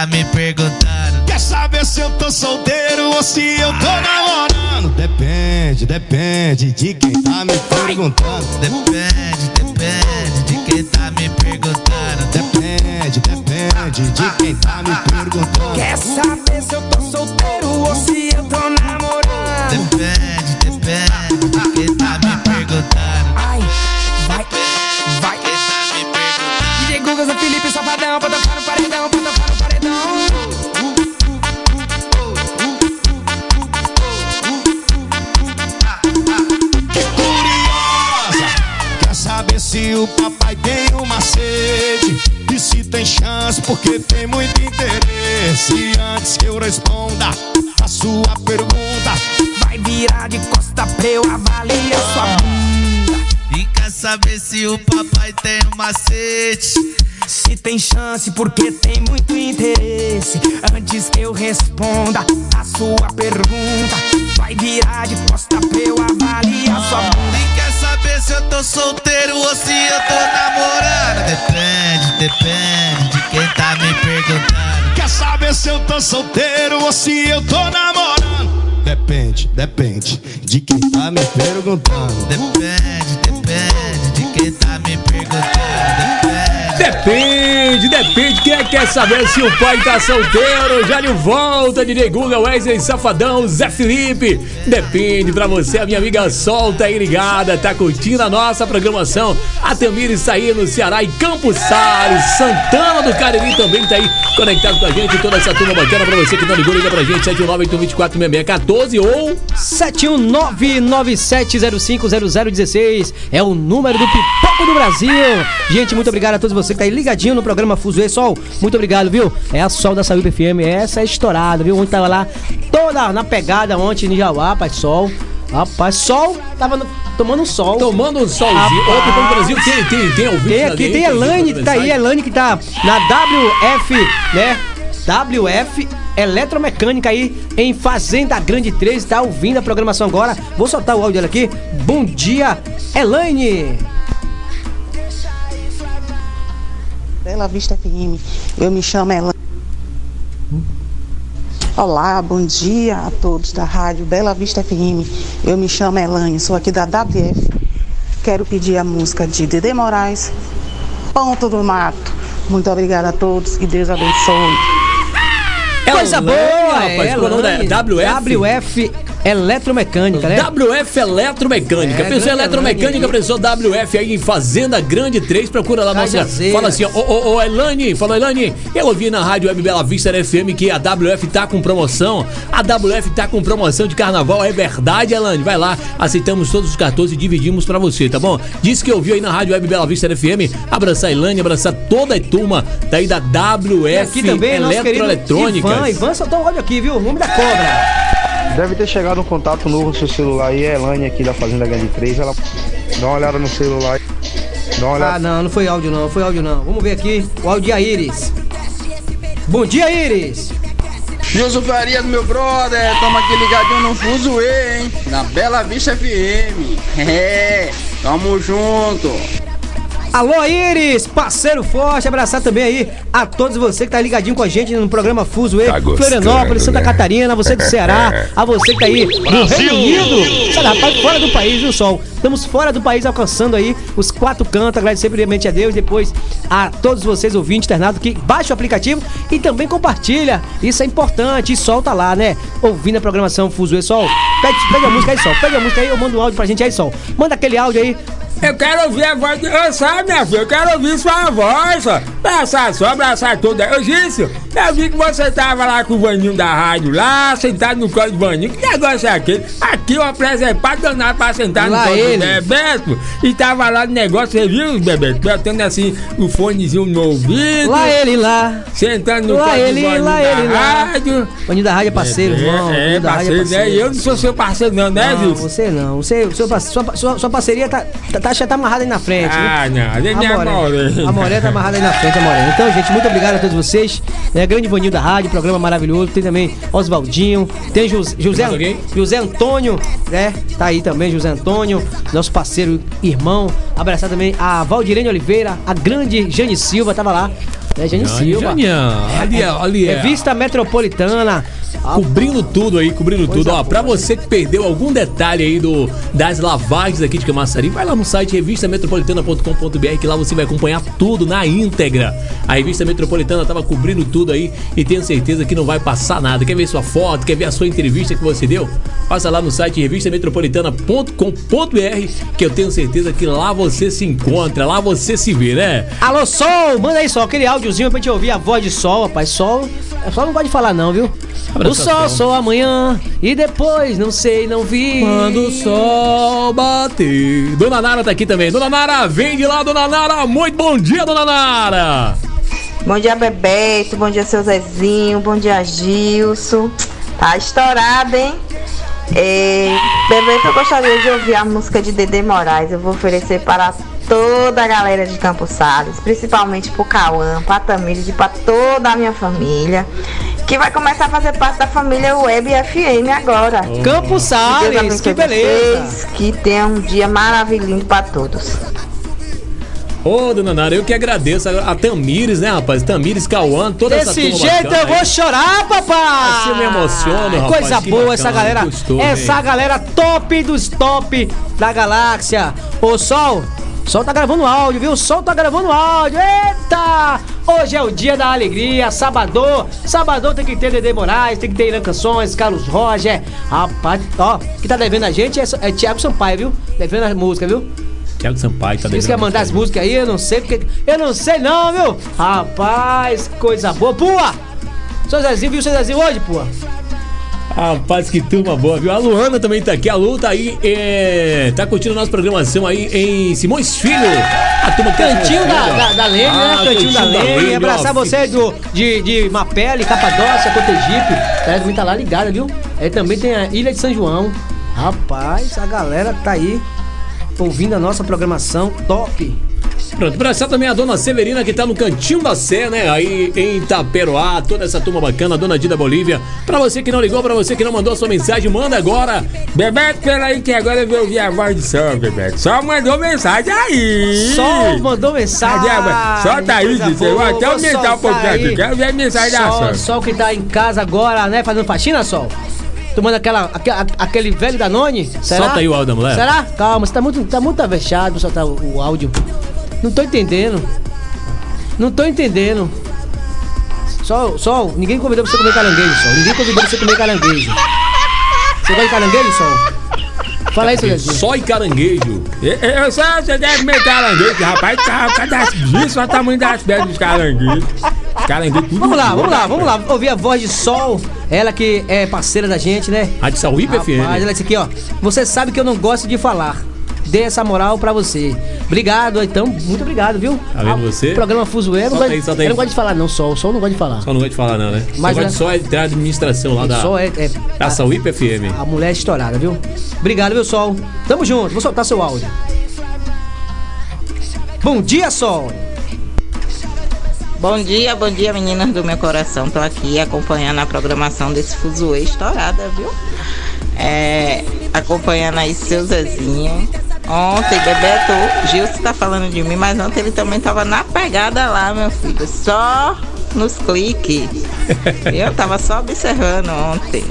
tá me perguntando. Quer saber se eu tô solteiro ou se eu tô namorando? Depende, depende de quem tá me perguntando. Depende, depende de quem tá me perguntando. Depende, depende de quem tá me perguntando. Quer saber se eu tô solteiro ou se papai tem um macete? Se tem chance, porque tem muito interesse. Antes que eu responda a sua pergunta, vai virar de costa pra eu avaliar sua bunda. E quer saber se eu tô solteiro ou se eu tô namorando? Depende, depende de quem tá me perguntando. Quer saber se eu tô solteiro ou se eu tô namorando? Depende, depende de quem tá me perguntando. Depende, depende de quem tá me perguntando. Depende, depende. Quem é que quer saber se o pai tá solteiro? Já de volta, DJ Guga, Wesley Safadão, Zé Felipe. Depende pra você, a minha amiga Sol tá aí ligada, tá curtindo a nossa programação. A Tamires está aí no Ceará e Campos Salles, Santana do Cariri também tá aí conectado com a gente. Toda essa turma bacana pra você que tá ligado, liga pra gente, 719-824-6614 ou 71997050016 é o número do Pipoco do Brasil. Gente, muito obrigado a todos vocês que tá aí ligadinho no programa Fuzuê Sol. Muito obrigado, viu? É a Sol da Saúde FM, essa é estourada, viu? Ontem tava lá toda na pegada ontem em Jauá, rapaz, Sol. Rapaz, Sol tava no- tomando um sol. Tomando um solzinho. Ô, Pipoco do Brasil, tem, tem, tem ouvinte Tem aqui, tem que tá aí? Elaine que tá na WF, né? WF Eletromecânica aí em Fazenda Grande 13, tá ouvindo a programação agora. Vou soltar o áudio dela aqui. Bom dia, Elaine. Bela Vista FM. Eu me chamo Elaine. Olá, bom dia a todos da rádio Bela Vista FM. Eu me chamo Elaine, sou aqui da WF. Quero pedir a música de Dede Moraes, Ponto do Mato. Muito obrigada a todos e Deus abençoe. Coisa boa, rapaz, qual é o nome da-. WF? WF Eletromecânica, né? WF Eletromecânica. É, Pensou em eletromecânica, pensou WF aí em Fazenda Grande 3. Procura lá, nossa. Fala assim, ô, ô, ô, Elane, falou, Elane, eu ouvi na rádio Web Bela Vista FM que a WF tá com promoção. A WF tá com promoção de carnaval, é verdade, Elane? Vai lá, aceitamos todos os cartões e dividimos pra você, tá bom? Diz que ouviu aí na rádio Web Bela Vista FM. Abraçar a Elane, abraçar toda a turma daí da WF E aqui também, Eletroeletrônicas. Ivan. Ivan soltou um áudio aqui, viu? O nome da cobra. Deve ter chegado um contato novo no seu celular aí, é a Elane aqui da Fazenda Grande 3. Ela dá uma olhada no celular. Dá uma olhada. Ah, não, não foi áudio não, foi áudio não. Vamos ver aqui o áudio de Iris. Bom dia, Iris. Gilson Farias, meu brother, tamo aqui ligadinho no Fuzuê, hein? Na Bela Vista FM. É, tamo junto. Alô, Iris, parceiro forte, abraçar também aí a todos você que tá ligadinho com a gente no programa Fuso E, Tá gostando, Florianópolis, Santa né? Catarina, você do Ceará, a você que tá aí no Brasil! Reino Unido, sabe, rapaz, fora do país, viu, Sol? Estamos fora do país alcançando aí os quatro cantos, agradecer primeiramente a Deus, depois a todos vocês ouvintes, internados, que baixa o aplicativo e também compartilha, isso é importante, e Sol tá lá, né, ouvindo a programação Fuso E, Sol, pede, pede a música aí, Sol, pede a música aí, eu mando o áudio pra gente aí, Sol, manda aquele áudio aí, Eu quero ouvir a voz de. Eu sabe, minha filha, eu quero ouvir sua voz, ó. Abraçar só, abraçar toda. Eu disse, eu vi que você tava lá com o Vaninho da rádio, lá, sentado no colo do Vaninho. Que negócio é aquele? Aqui eu apresentado danado pra sentar Lá no colo ele. do Bebeto. E tava lá no negócio, você viu, Bebeto? Botando assim o fonezinho no ouvido. Lá ele lá. Sentando no Lá colo ele, do Vaninho lá da ele lá. rádio. Vaninho da rádio é parceiro, É, irmão. é, da rádio parceiro, né? E eu não sou seu parceiro, não, né, Não, você não. Você, seu par- sua, sua, sua parceria tá, tá, tá, já tá amarrada aí na frente. Ah, viu? não, ele a é Morena. Morena. A Morena tá amarrada aí na frente, a Morena. Então, gente, muito obrigado a todos vocês. É, grande Vaninho da Rádio, programa maravilhoso. Tem também Oswaldinho, tem José, José? José Antônio, né? Tá aí também, José Antônio, nosso parceiro, irmão. Abraçar também a Valdirene Oliveira, a grande Jane Silva, tava lá. É, Jane Jane, Silva. Janian, ali é- ali é. Revista Metropolitana. Cobrindo tudo aí, cobrindo tudo. Ó, pra você que perdeu algum detalhe aí do, das lavagens aqui de Camaçari, vai lá no site revistametropolitana.com.br que lá você vai acompanhar tudo na íntegra. A revista Metropolitana tava cobrindo tudo aí e tenho certeza que não vai passar nada. Quer ver sua foto, quer ver a sua entrevista que você deu? Passa lá no site revistametropolitana.com.br que eu tenho certeza que lá você se encontra, lá você se vê, né? Alô, Sol, manda aí só aquele áudiozinho pra gente ouvir a voz de Sol, rapaz. Sol, Sol não gosta de falar não, viu? O sol, Sol. sol amanhã e depois, não sei, não vi. Quando o sol bater. Dona Nara tá aqui também. Dona Nara, vem de lá, Dona Nara. Muito bom dia, Dona Nara. Bom dia, Bebeto. Bom dia, seu Zezinho. Bom dia, Gilson. Tá estourado, hein? É, Bebeto, eu gostaria de ouvir a música de Dedê Moraes. Eu vou oferecer para toda a galera de Campos Salles, principalmente pro Cauã, pra Tamires e pra toda a minha família, que vai começar a fazer parte da família Web FM agora. Campos Salles, Deus abençoe que beleza. vocês, que tenham um dia maravilhoso para todos. Ô, Dona Nara, eu que agradeço a, a Tamires, né, rapaz? Tamires, Cauã, toda essa Desse jeito bacana eu vou chorar, papai! Assim eu me emociono, rapaz, Coisa que boa bacana, essa galera. gostou, essa hein? galera top dos top da galáxia. Ô, Sol, Sol tá gravando áudio, viu? Sol tá gravando áudio. Eita! Hoje é o dia da alegria, sabadão. Sabadão tem que ter Dedê Moraes, tem que ter Irã Canções, Carlos Roger. Rapaz, ó, que tá devendo a gente é, é Thiago Sampaio, viu? Devendo a música, viu? Thiago Sampaio tá Diz que ia devendo mandar as músicas aí, eu não sei porque. Eu não sei não, viu? Rapaz, coisa boa. Pua! Seu Zezinho, viu o seu Zezinho hoje, pua? Rapaz, que turma boa, viu? A Luana também tá aqui. A Lu tá aí, é, tá curtindo a nossa programação aí em Simões Filho. A turma que Cantinho da, da, da Lene, Ah, né? Cantinho, da Lene. ó. Abraçar você do, de, de Mapele, Capadócia, Cotegipe. A também tá lá ligada, viu? Aí também tem a Ilha de São João. Rapaz, a galera tá aí ouvindo a nossa programação top. Pronto, abraçar também a dona Severina que tá no cantinho da Sé, né? Aí em Itaperoá, toda essa turma bacana, a dona Dida Bolívia. Pra você que não ligou, pra você que não mandou a sua mensagem, manda agora. Bebeto, peraí que agora eu vou ouvir a voz do Sol, Bebeto. Só mandou mensagem aí. Sol mandou mensagem. A- Solta aí. Eu vou até aumentar um pouquinho. Quero ver a mensagem da Sol, Sol. Que tá em casa agora, né? Fazendo faxina, Sol? Tomando aquela, aquele velho Danone? Será? Solta aí o áudio da mulher. Será? Calma, você tá muito, tá muito avexado pra soltar o, o áudio. Não tô entendendo. Não tô entendendo. Sol, Sol, ninguém convidou você a comer caranguejo, Sol. Ninguém convidou você a comer caranguejo. Você gosta de caranguejo, Sol? Fala aí, seu Zezinho. Só e caranguejo. Eu, eu só você deve comer caranguejo, rapaz. Tá, cada disso, olha o tamanho das pernas dos caranguejos. Caranguejo tudo Vamos lá, vamos lá, rapaz. vamos lá. Ouvir a voz de Sol. Ela que é parceira da gente, né? Rádio Sauípe Rapaz, FM. ela disse aqui, ó. Você sabe que eu não gosto de falar. Dê essa moral pra você. Obrigado, então, muito obrigado, viu? Tá vendo você? O programa Fuzuê, não Solta gosta- aí, solta aí. eu não gosto de falar, não, Sol. Sol não gosta de falar. Só não gosta de falar, não, né? Mas é- só é ter a administração lá da, Sol é, é da Sauípe FM. a mulher é estourada, viu? Obrigado, viu, Sol? Tamo junto, vou soltar seu áudio. Bom dia, Sol. Bom dia, bom dia, meninas do meu coração. Tô aqui acompanhando a programação desse Fuzuê estourada, viu? É, acompanhando aí seu Zezinho. Ontem, Bebeto, Gilson tá falando de mim, mas ontem ele também tava na pegada lá, meu filho. Só nos cliques. Eu tava só observando ontem.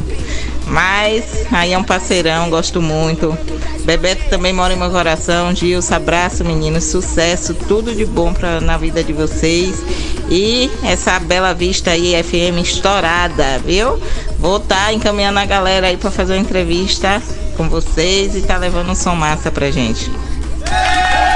Mas aí é um parceirão, gosto muito. Bebeto também mora em meu coração. Gilson, abraço, meninos. Sucesso, tudo de bom pra, na vida de vocês. E essa Bela Vista aí, FM estourada, viu? Vou estar encaminhando a galera aí pra fazer uma entrevista com vocês e tá levando um som massa pra gente.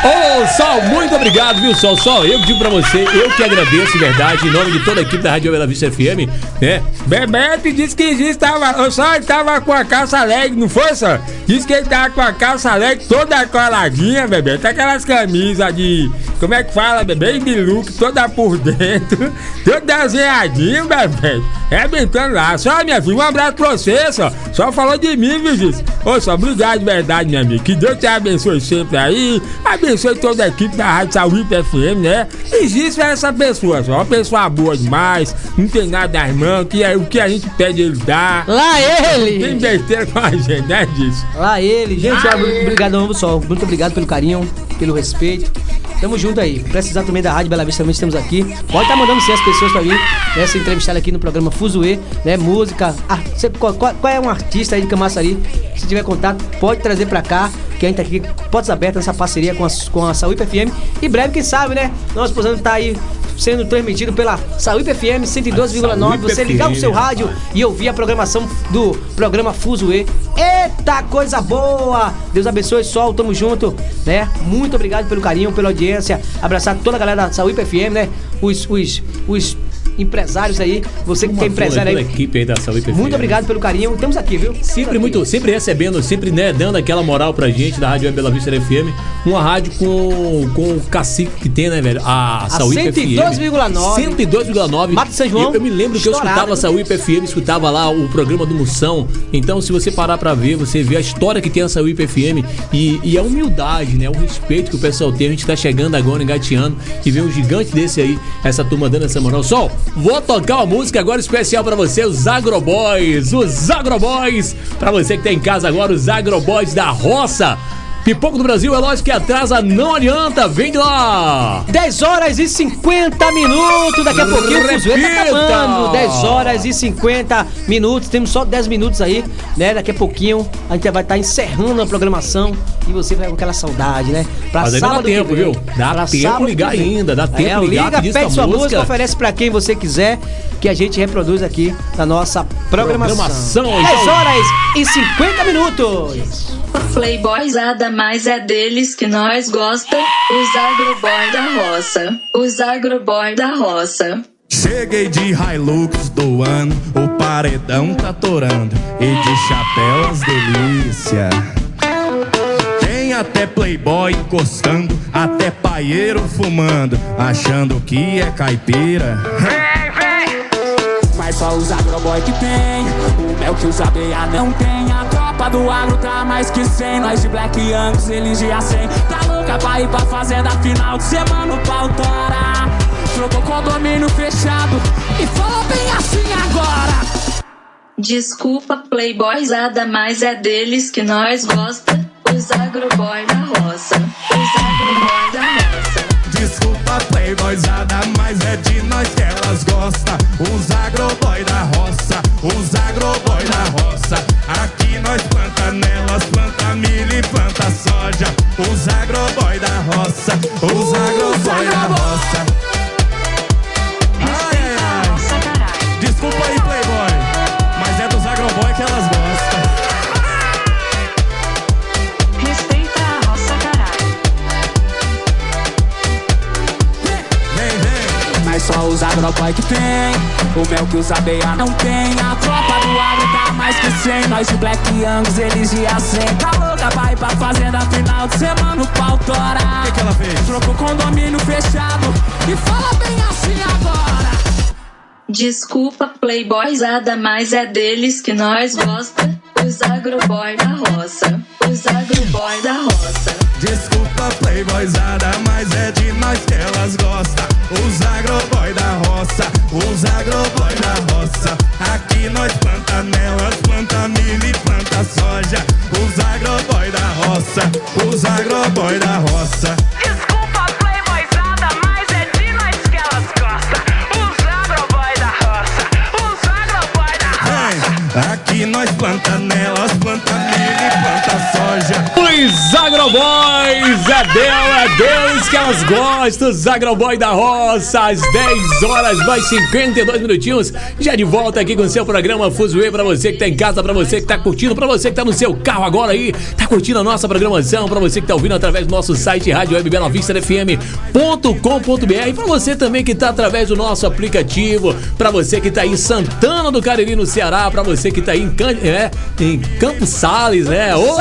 Ô, Sol, muito obrigado, viu, Sol? Só eu digo pra você, eu que agradeço, de verdade, em nome de toda a equipe da Rádio Bela Vista FM, né? Bebeto disse que Giz tava. O só ele tava com a calça leg, não foi, só? Disse que ele tava com a calça leg toda coladinha, Bebeto. Aquelas camisas de. Como é que fala, bebê? De look, toda por dentro. Todo desenhadinho, Bebeto. É brincando lá. Só, minha filha, um abraço pra você, só. Só falou de mim, viu, Giz? Ô, só, obrigado de verdade, minha amiga. Que Deus te abençoe sempre aí. Abençoe toda a equipe da Rádio Saúde FM, né? E é essa pessoa, só. Uma pessoa boa demais. Não tem nada das mãos. Que é o que a gente pede, ele dá. Lá ele! Tem besteira com a gente, né, Giz? Lá ele, gente, ó, muito obrigado, novo sol. Muito obrigado pelo carinho, pelo respeito. Tamo junto aí. Precisar também da Rádio Bela Vista, também estamos aqui. Pode estar mandando sim as pessoas pra vir, né? Se entrevistar aqui no programa Fuzuê, né? Música. Ah, você, qual- qual é um artista aí de Camaçari? Se tiver contato, pode trazer pra cá, que a gente tá aqui, portas abertas nessa parceria com a, com a Saúde FM. E breve, quem sabe, né? Nosso programa tá aí sendo transmitido pela Saúde FM 102,9. Saúde Você ligar o seu rádio e ouvir a programação do programa Fuzuê. Eita, coisa boa! Deus abençoe, Sol, tamo junto, né? Muito obrigado pelo carinho, pela audiência. Abraçar toda a galera da Saúde FM, né? Os, os, os empresários aí, você que Uma tem empresário aí. equipe aí da Saúde FM. Muito obrigado pelo carinho. Estamos aqui, viu? Sempre muito, sempre recebendo, sempre né, dando aquela moral pra gente da Rádio Bela Vista FM. Uma rádio com, com o cacique que tem, né, velho? A, A Saúde 102,9. 102,9. Mato São João, Eu, eu me lembro que eu estourado. escutava a Saúde FM, escutava lá o programa do Moção. Então, se você parar pra ver, você vê a história que tem a Saúde FM e, e a humildade, né? O respeito que o pessoal tem. A gente tá chegando agora, engateando, e vê um gigante desse aí, essa turma dando essa moral. Sol, vou tocar uma música agora especial pra você, os Agroboys. Os Agroboys. Pra você que tá em casa agora, os Agroboys da roça. Pipoco do Brasil é lógico que atrasa, não adianta, vem de lá! 10 horas e 50 minutos. Daqui a pouquinho o Fuzuê tá Repita! acabando. 10 horas e 50 minutos. Temos só 10 minutos aí, né? Daqui a pouquinho a gente vai estar encerrando a programação e você vai com aquela saudade, né? Pra Mas ainda dá sábado que tempo, vem. viu? Dá Pra tempo ligar ainda, dá tempo é, ligar, liga, pede sua música, música. oferece pra quem você quiser, que a gente reproduz aqui na nossa programação. Programação, 10 então. horas e 50 minutos. Playboyzada, mas é deles que nós gosta. Os agroboy da roça. Os agroboy da roça. Cheguei de Hilux do ano, o paredão tá torando e de chapéu as delícia. Tem até playboy encostando, até paieiro fumando, achando que é caipira. Mas só os agroboy que tem O mel que os abelha não tem A tropa do agro tá mais que 100 Nós de Black Angus, eles de A100 Tá louca pra ir pra fazenda final de semana o pau tora Trocou condomínio fechado E falou bem assim agora Desculpa, playboyzada, mas é deles que nós gosta. Os agroboy da roça. Os agroboy da roça. Playboyzada, mas é de nós que elas gostam. Os agroboy da roça, os agroboy da roça. Aqui nós planta nelas, planta milho e planta soja. Os agroboy da roça, os agroboy da roça. Só os agroboy que tem. O mel que os abelha não tem. A tropa do agro tá mais que 100 Nós de Black Angus, eles de A100 Tá louca pra ir pra fazenda final de semana o pau tora. O que, que ela fez? Trocou condomínio fechado. E fala bem assim agora. Desculpa, playboyzada, mas é deles que nós gosta. Os agroboy da roça. Os agroboy da roça. Desculpa, playboyzada, mas é de nós que elas gostam. Os agroboy da roça, os agroboy da roça. Aqui nós planta nelas, planta milho e planta soja. Os agroboy da roça, os agroboy da roça. Planta nelas, planta milho Agroboys, é dela, deles que elas gostam, Zagroboy da Roça, às 10 horas mais 52 minutinhos. Já de volta aqui com o seu programa Fuzue pra você que tá em casa, pra você que tá curtindo, pra você que tá no seu carro agora aí, tá curtindo a nossa programação, pra você que tá ouvindo através do nosso site Rádio Web pra você também que tá através do nosso aplicativo, pra você que tá aí em Santana do Cariri, no Ceará, pra você que tá aí em, Can... é, em Campos Sales, né? Ô,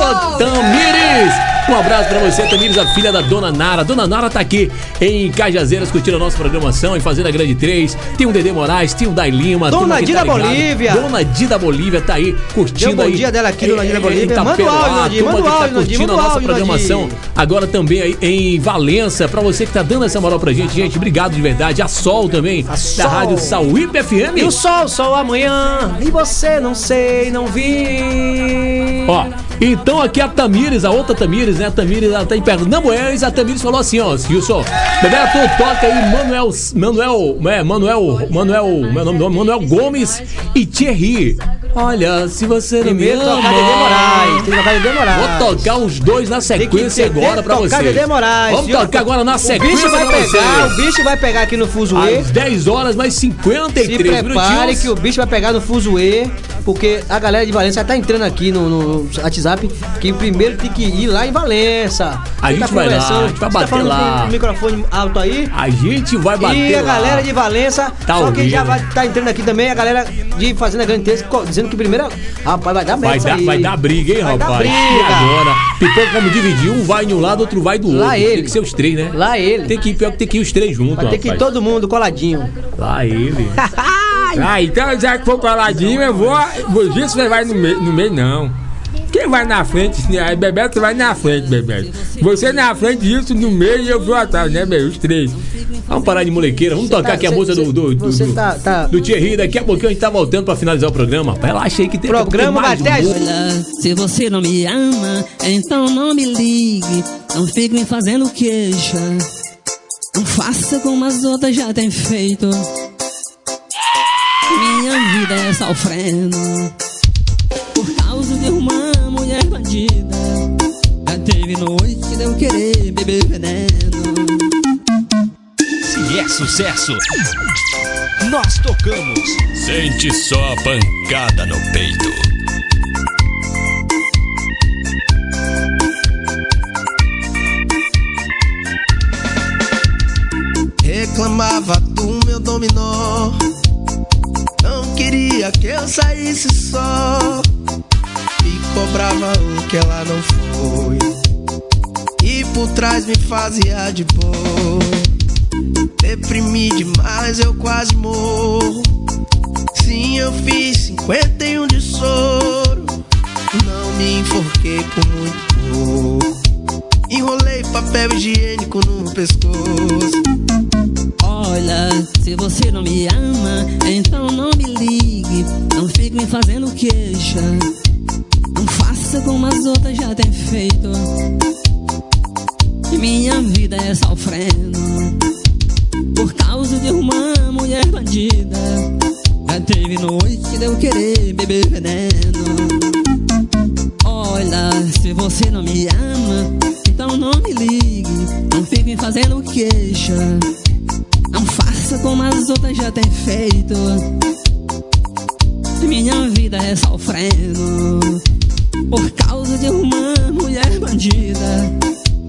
Tamires! Um abraço pra você, Tamires, a filha da Dona Nara. Dona Nara tá aqui em Cajazeiras curtindo a nossa programação, em Fazenda Grande 3. Tem o Dedê Moraes, tem o Dai Lima. Dona Dida ligado. Bolívia. Dona Dida Bolívia tá aí curtindo Deu bom aí. dia dela aqui, Dona Dida Bolívia. Manda o áudio, turma manda o tá áudio, curtindo manda a o nossa áudio, programação. Agora também aí em Valença, pra você que tá dando essa moral pra gente, gente, obrigado de verdade. A Sol também, da Sol. Rádio Sauípe FM. E o sol, sol amanhã. E você, não sei, não vi. Ó, então aqui a Tamires, a outra Tamires, né? A Tamires, ela tá em Pernambués. A Tamires falou assim, ó, Wilson, Bebeto, toca aí Manuel, Manuel, é, Manuel, Manuel, meu nome, Manuel Gomes e Thierry. Olha, se você não Primeiro me tocar ama, Dedê Moraes, tem que tocar Dedê Moraes. Vou tocar os dois na sequência agora pra tocar você. Dedê Moraes. Vamos tocar agora na O sequência bicho vai pra pegar, o bicho vai pegar aqui no Fuzuê. Às 10 horas mais 53 Se prepare minutinhos. que o bicho vai pegar no Fuzuê, porque a galera de Valença já tá entrando aqui no, no WhatsApp, que primeiro tem que ir lá em Valença. A Você gente vai lá, a gente vai você bater falando lá. o microfone alto aí. A gente vai bater E a lá. galera de Valença, Tá só que já ouvindo. vai tá entrando aqui também a galera de Fazenda Grande Texto, co- dizendo que primeiro, rapaz, vai dar Vai merda dar, aí. vai dar briga, hein, Vai dar rapaz? briga. E agora? Pipoca, como dividir, um vai de um lado, outro vai do outro. Lá ele. Tem que ser os três, né? Lá ele. Tem que ir, pior que tem que ir os três juntos, Vai ter que ir todo mundo coladinho. Lá ele. Ah, então já que for coladinho, eu vou. Gilson você vai no meio, no meio não. Quem vai na frente? Aí Bebeto vai na frente, Bebeto. Você na frente, Gilson no meio e eu vou atrás, né, Bebê? Os três. Vamos parar de molequeira, vamos tocar tá- aqui a cê- música do, do, do, do, tá, tá. do Thierry. Daqui a pouquinho a gente tá voltando pra finalizar o programa. Relaxa aí que tem Programa vai até as- Olha, se você não me ama, então não me ligue. Não fique me fazendo queixa. Não faça como as outras já têm feito. Minha vida é sofrendo. Por causa de uma mulher bandida. Já teve noite de eu querer beber veneno. É sucesso, nós tocamos. Sente só a pancada no peito. Reclamava do meu dominó. Não queria que eu saísse só. Me cobrava o que ela não foi. E por trás me fazia de boa. Deprimi demais, eu quase morro. Sim, eu fiz 51 de soro. Não me enforquei por muito pouco. Enrolei papel higiênico no pescoço. Olha, se você não me ama, então não me ligue. Não fique me fazendo queixa. Não faça como as outras já têm feito. Minha vida é sofrendo. Causa de uma mulher bandida. Já teve noite de eu querer beber veneno. Olha, se você não me ama, então não me ligue. Não fique fazendo queixa. Não faça como as outras já têm feito. Minha vida é sofrendo. Por causa de uma mulher bandida.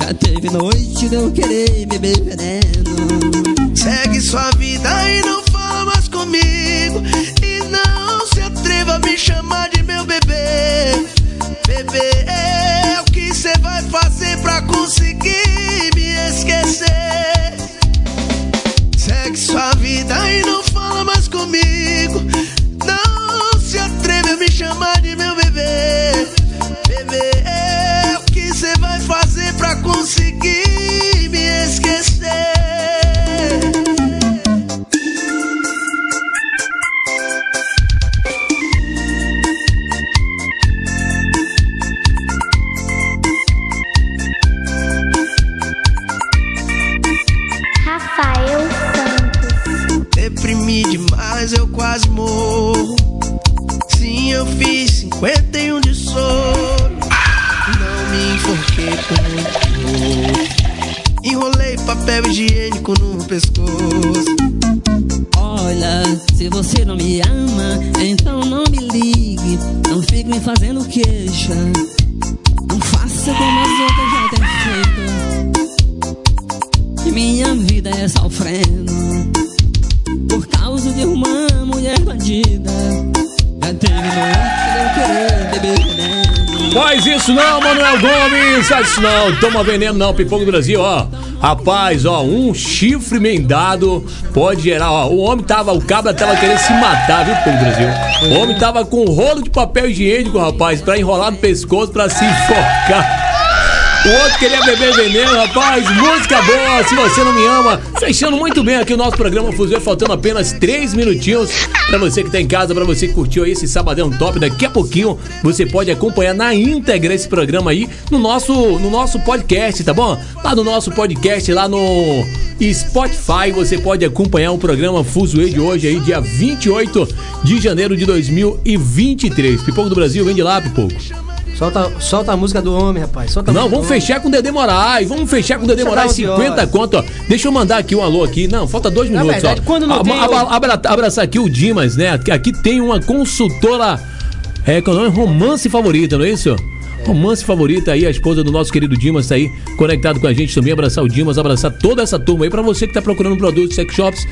Já teve noite de eu querer beber veneno. Segue sua vida e não fala mais comigo. E não se atreva a me chamar de meu bebê. Bebê, é o que você vai fazer pra conseguir me esquecer? Segue sua vida e não fala mais comigo. Isso não, toma veneno não, pipoco do Brasil, ó. Rapaz, ó, um chifre emendado pode gerar, ó. O homem tava, o cabra tava querendo se matar, viu, pipoco do Brasil? O homem tava com um rolo de papel higiênico, rapaz, pra enrolar no pescoço pra se enforcar. O outro queria beber veneno, rapaz. Música boa, se você não me ama. Fechando muito bem aqui o nosso programa Fuzil, faltando apenas três minutinhos pra você que tá em casa, pra você que curtiu aí esse sabadão top. Daqui a pouquinho você pode acompanhar na íntegra esse programa aí no nosso, no nosso podcast, tá bom? Lá no nosso podcast, lá no Spotify, você pode acompanhar o programa Fuzue de hoje aí, dia 28 de janeiro de 2023. Pipoco do Brasil, vem de lá, Pipoco. Solta, solta a música do homem, rapaz. Solta Não, vamos fechar com o Dedê Moraes. Vamos fechar com o Dedê Moraes, dar 11 50 horas. conto, ó. Deixa eu mandar aqui um alô aqui. Não, falta dois minutos, verdade, ó. quando não tem- abra- abraçar aqui o Dimas, né? Aqui- tem uma consultora. É, é o nome? Romance favorita, não é isso? Romance favorita aí, a esposa do nosso querido Dimas tá aí conectado com a gente também. Abraçar o Dimas, abraçar toda essa turma aí. Pra você que tá procurando produtos sex shops,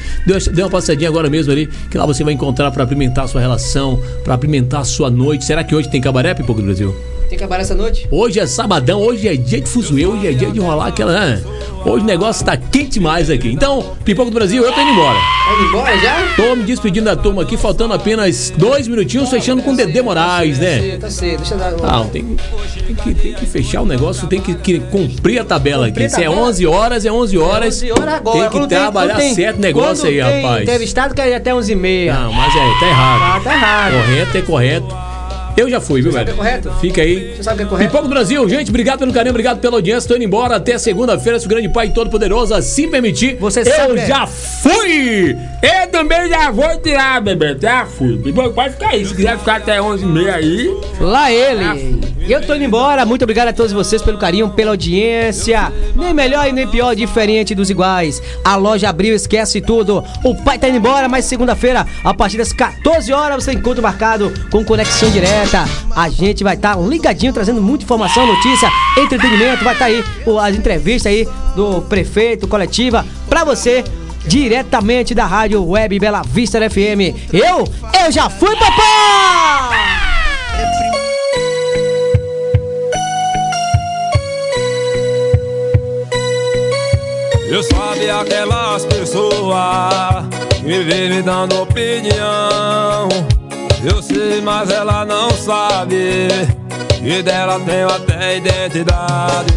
dê, uma passadinha agora mesmo ali, que lá você vai encontrar pra apimentar a sua relação, pra apimentar a sua noite. Será que hoje tem cabaré, Pipoco do Brasil? Tem que acabar essa noite? Hoje é sabadão, hoje é dia de fuzuê, hoje é dia de rolar aquela. né? Hoje o negócio tá quente demais aqui. Então, Pipoco do Brasil, eu tô indo embora. Tá indo embora já? Tô me despedindo da turma aqui, faltando apenas dois minutinhos, fechando com o Dedê Moraes, né? Tá cedo, deixa eu dar. Não, tem, tem que, tem que fechar o negócio, tem que, que cumprir a tabela aqui. Cumprir Se é tabela? 11 horas, é 11 horas. 11 horas agora. Tem que trabalhar tem- certo o negócio aí, rapaz. Entrevistado quer ir até 11h30. Não, mas é, tá errado. Ah, tá errado. Correto é correto. Eu já fui, viu, velho? é correto? Fica aí. Você sabe que é correto? Pipoco do Brasil, gente, obrigado pelo carinho, obrigado pela audiência. Tô indo embora até segunda-feira, se o grande pai todo-poderoso assim permitir. Você eu sabe, né? já fui! Eu também já vou tirar, bebê. Já fui. Bom, Pode ficar aí. Se quiser ficar até 11h30 aí. Lá ele. Eu tô indo embora. Muito obrigado a todos vocês pelo carinho, pela audiência. Nem melhor e nem pior, diferente dos iguais. A loja abriu, esquece tudo. O pai tá indo embora, mas segunda-feira, a partir das 14 horas, você tem encontro marcado com conexão direta. A gente vai estar ligadinho, trazendo muita informação, notícia, entretenimento. Vai estar aí o- as entrevistas aí do prefeito, coletiva, pra você. Diretamente da rádio web Bela Vista FM. Eu, eu já fui, papai! Eu sabe aquelas pessoas que vivem dando opinião. Eu sei, mas ela não sabe. E dela tenho até identidade.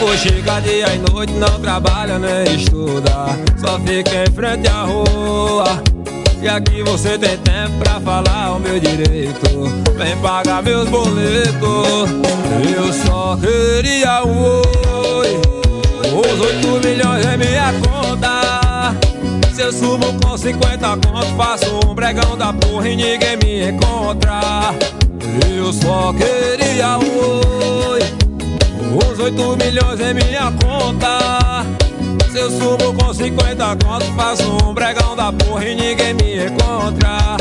Por chega dia e noite, não trabalha nem estuda. Só fica em frente à rua. E aqui você tem tempo pra falar o meu direito. Vem pagar meus boletos. Eu só queria um oi. Os 8 milhões é minha conta. Se eu subo com 50 conto, faço um bregão da porra e ninguém me encontra. Eu só queria oi. Os 8 milhões é minha conta. Se eu subo com 50 conto, faço um bregão da porra e ninguém me encontra.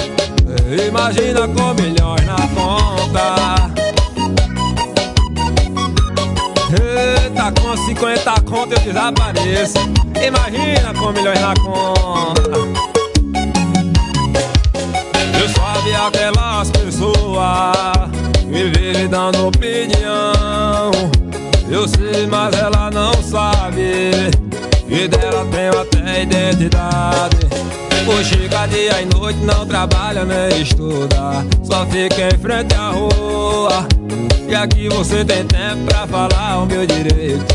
Imagina com milhões na conta. Eita, com 50 conto eu desapareço. Imagina com milhões na conta. Eu sabe aquelas pessoas que vivem dando opinião. Eu sei, mas ela não sabe. E dela tenho até identidade. Chega dia e noite, não trabalha nem estuda. Só fica em frente à rua. E aqui você tem tempo pra falar o meu direito.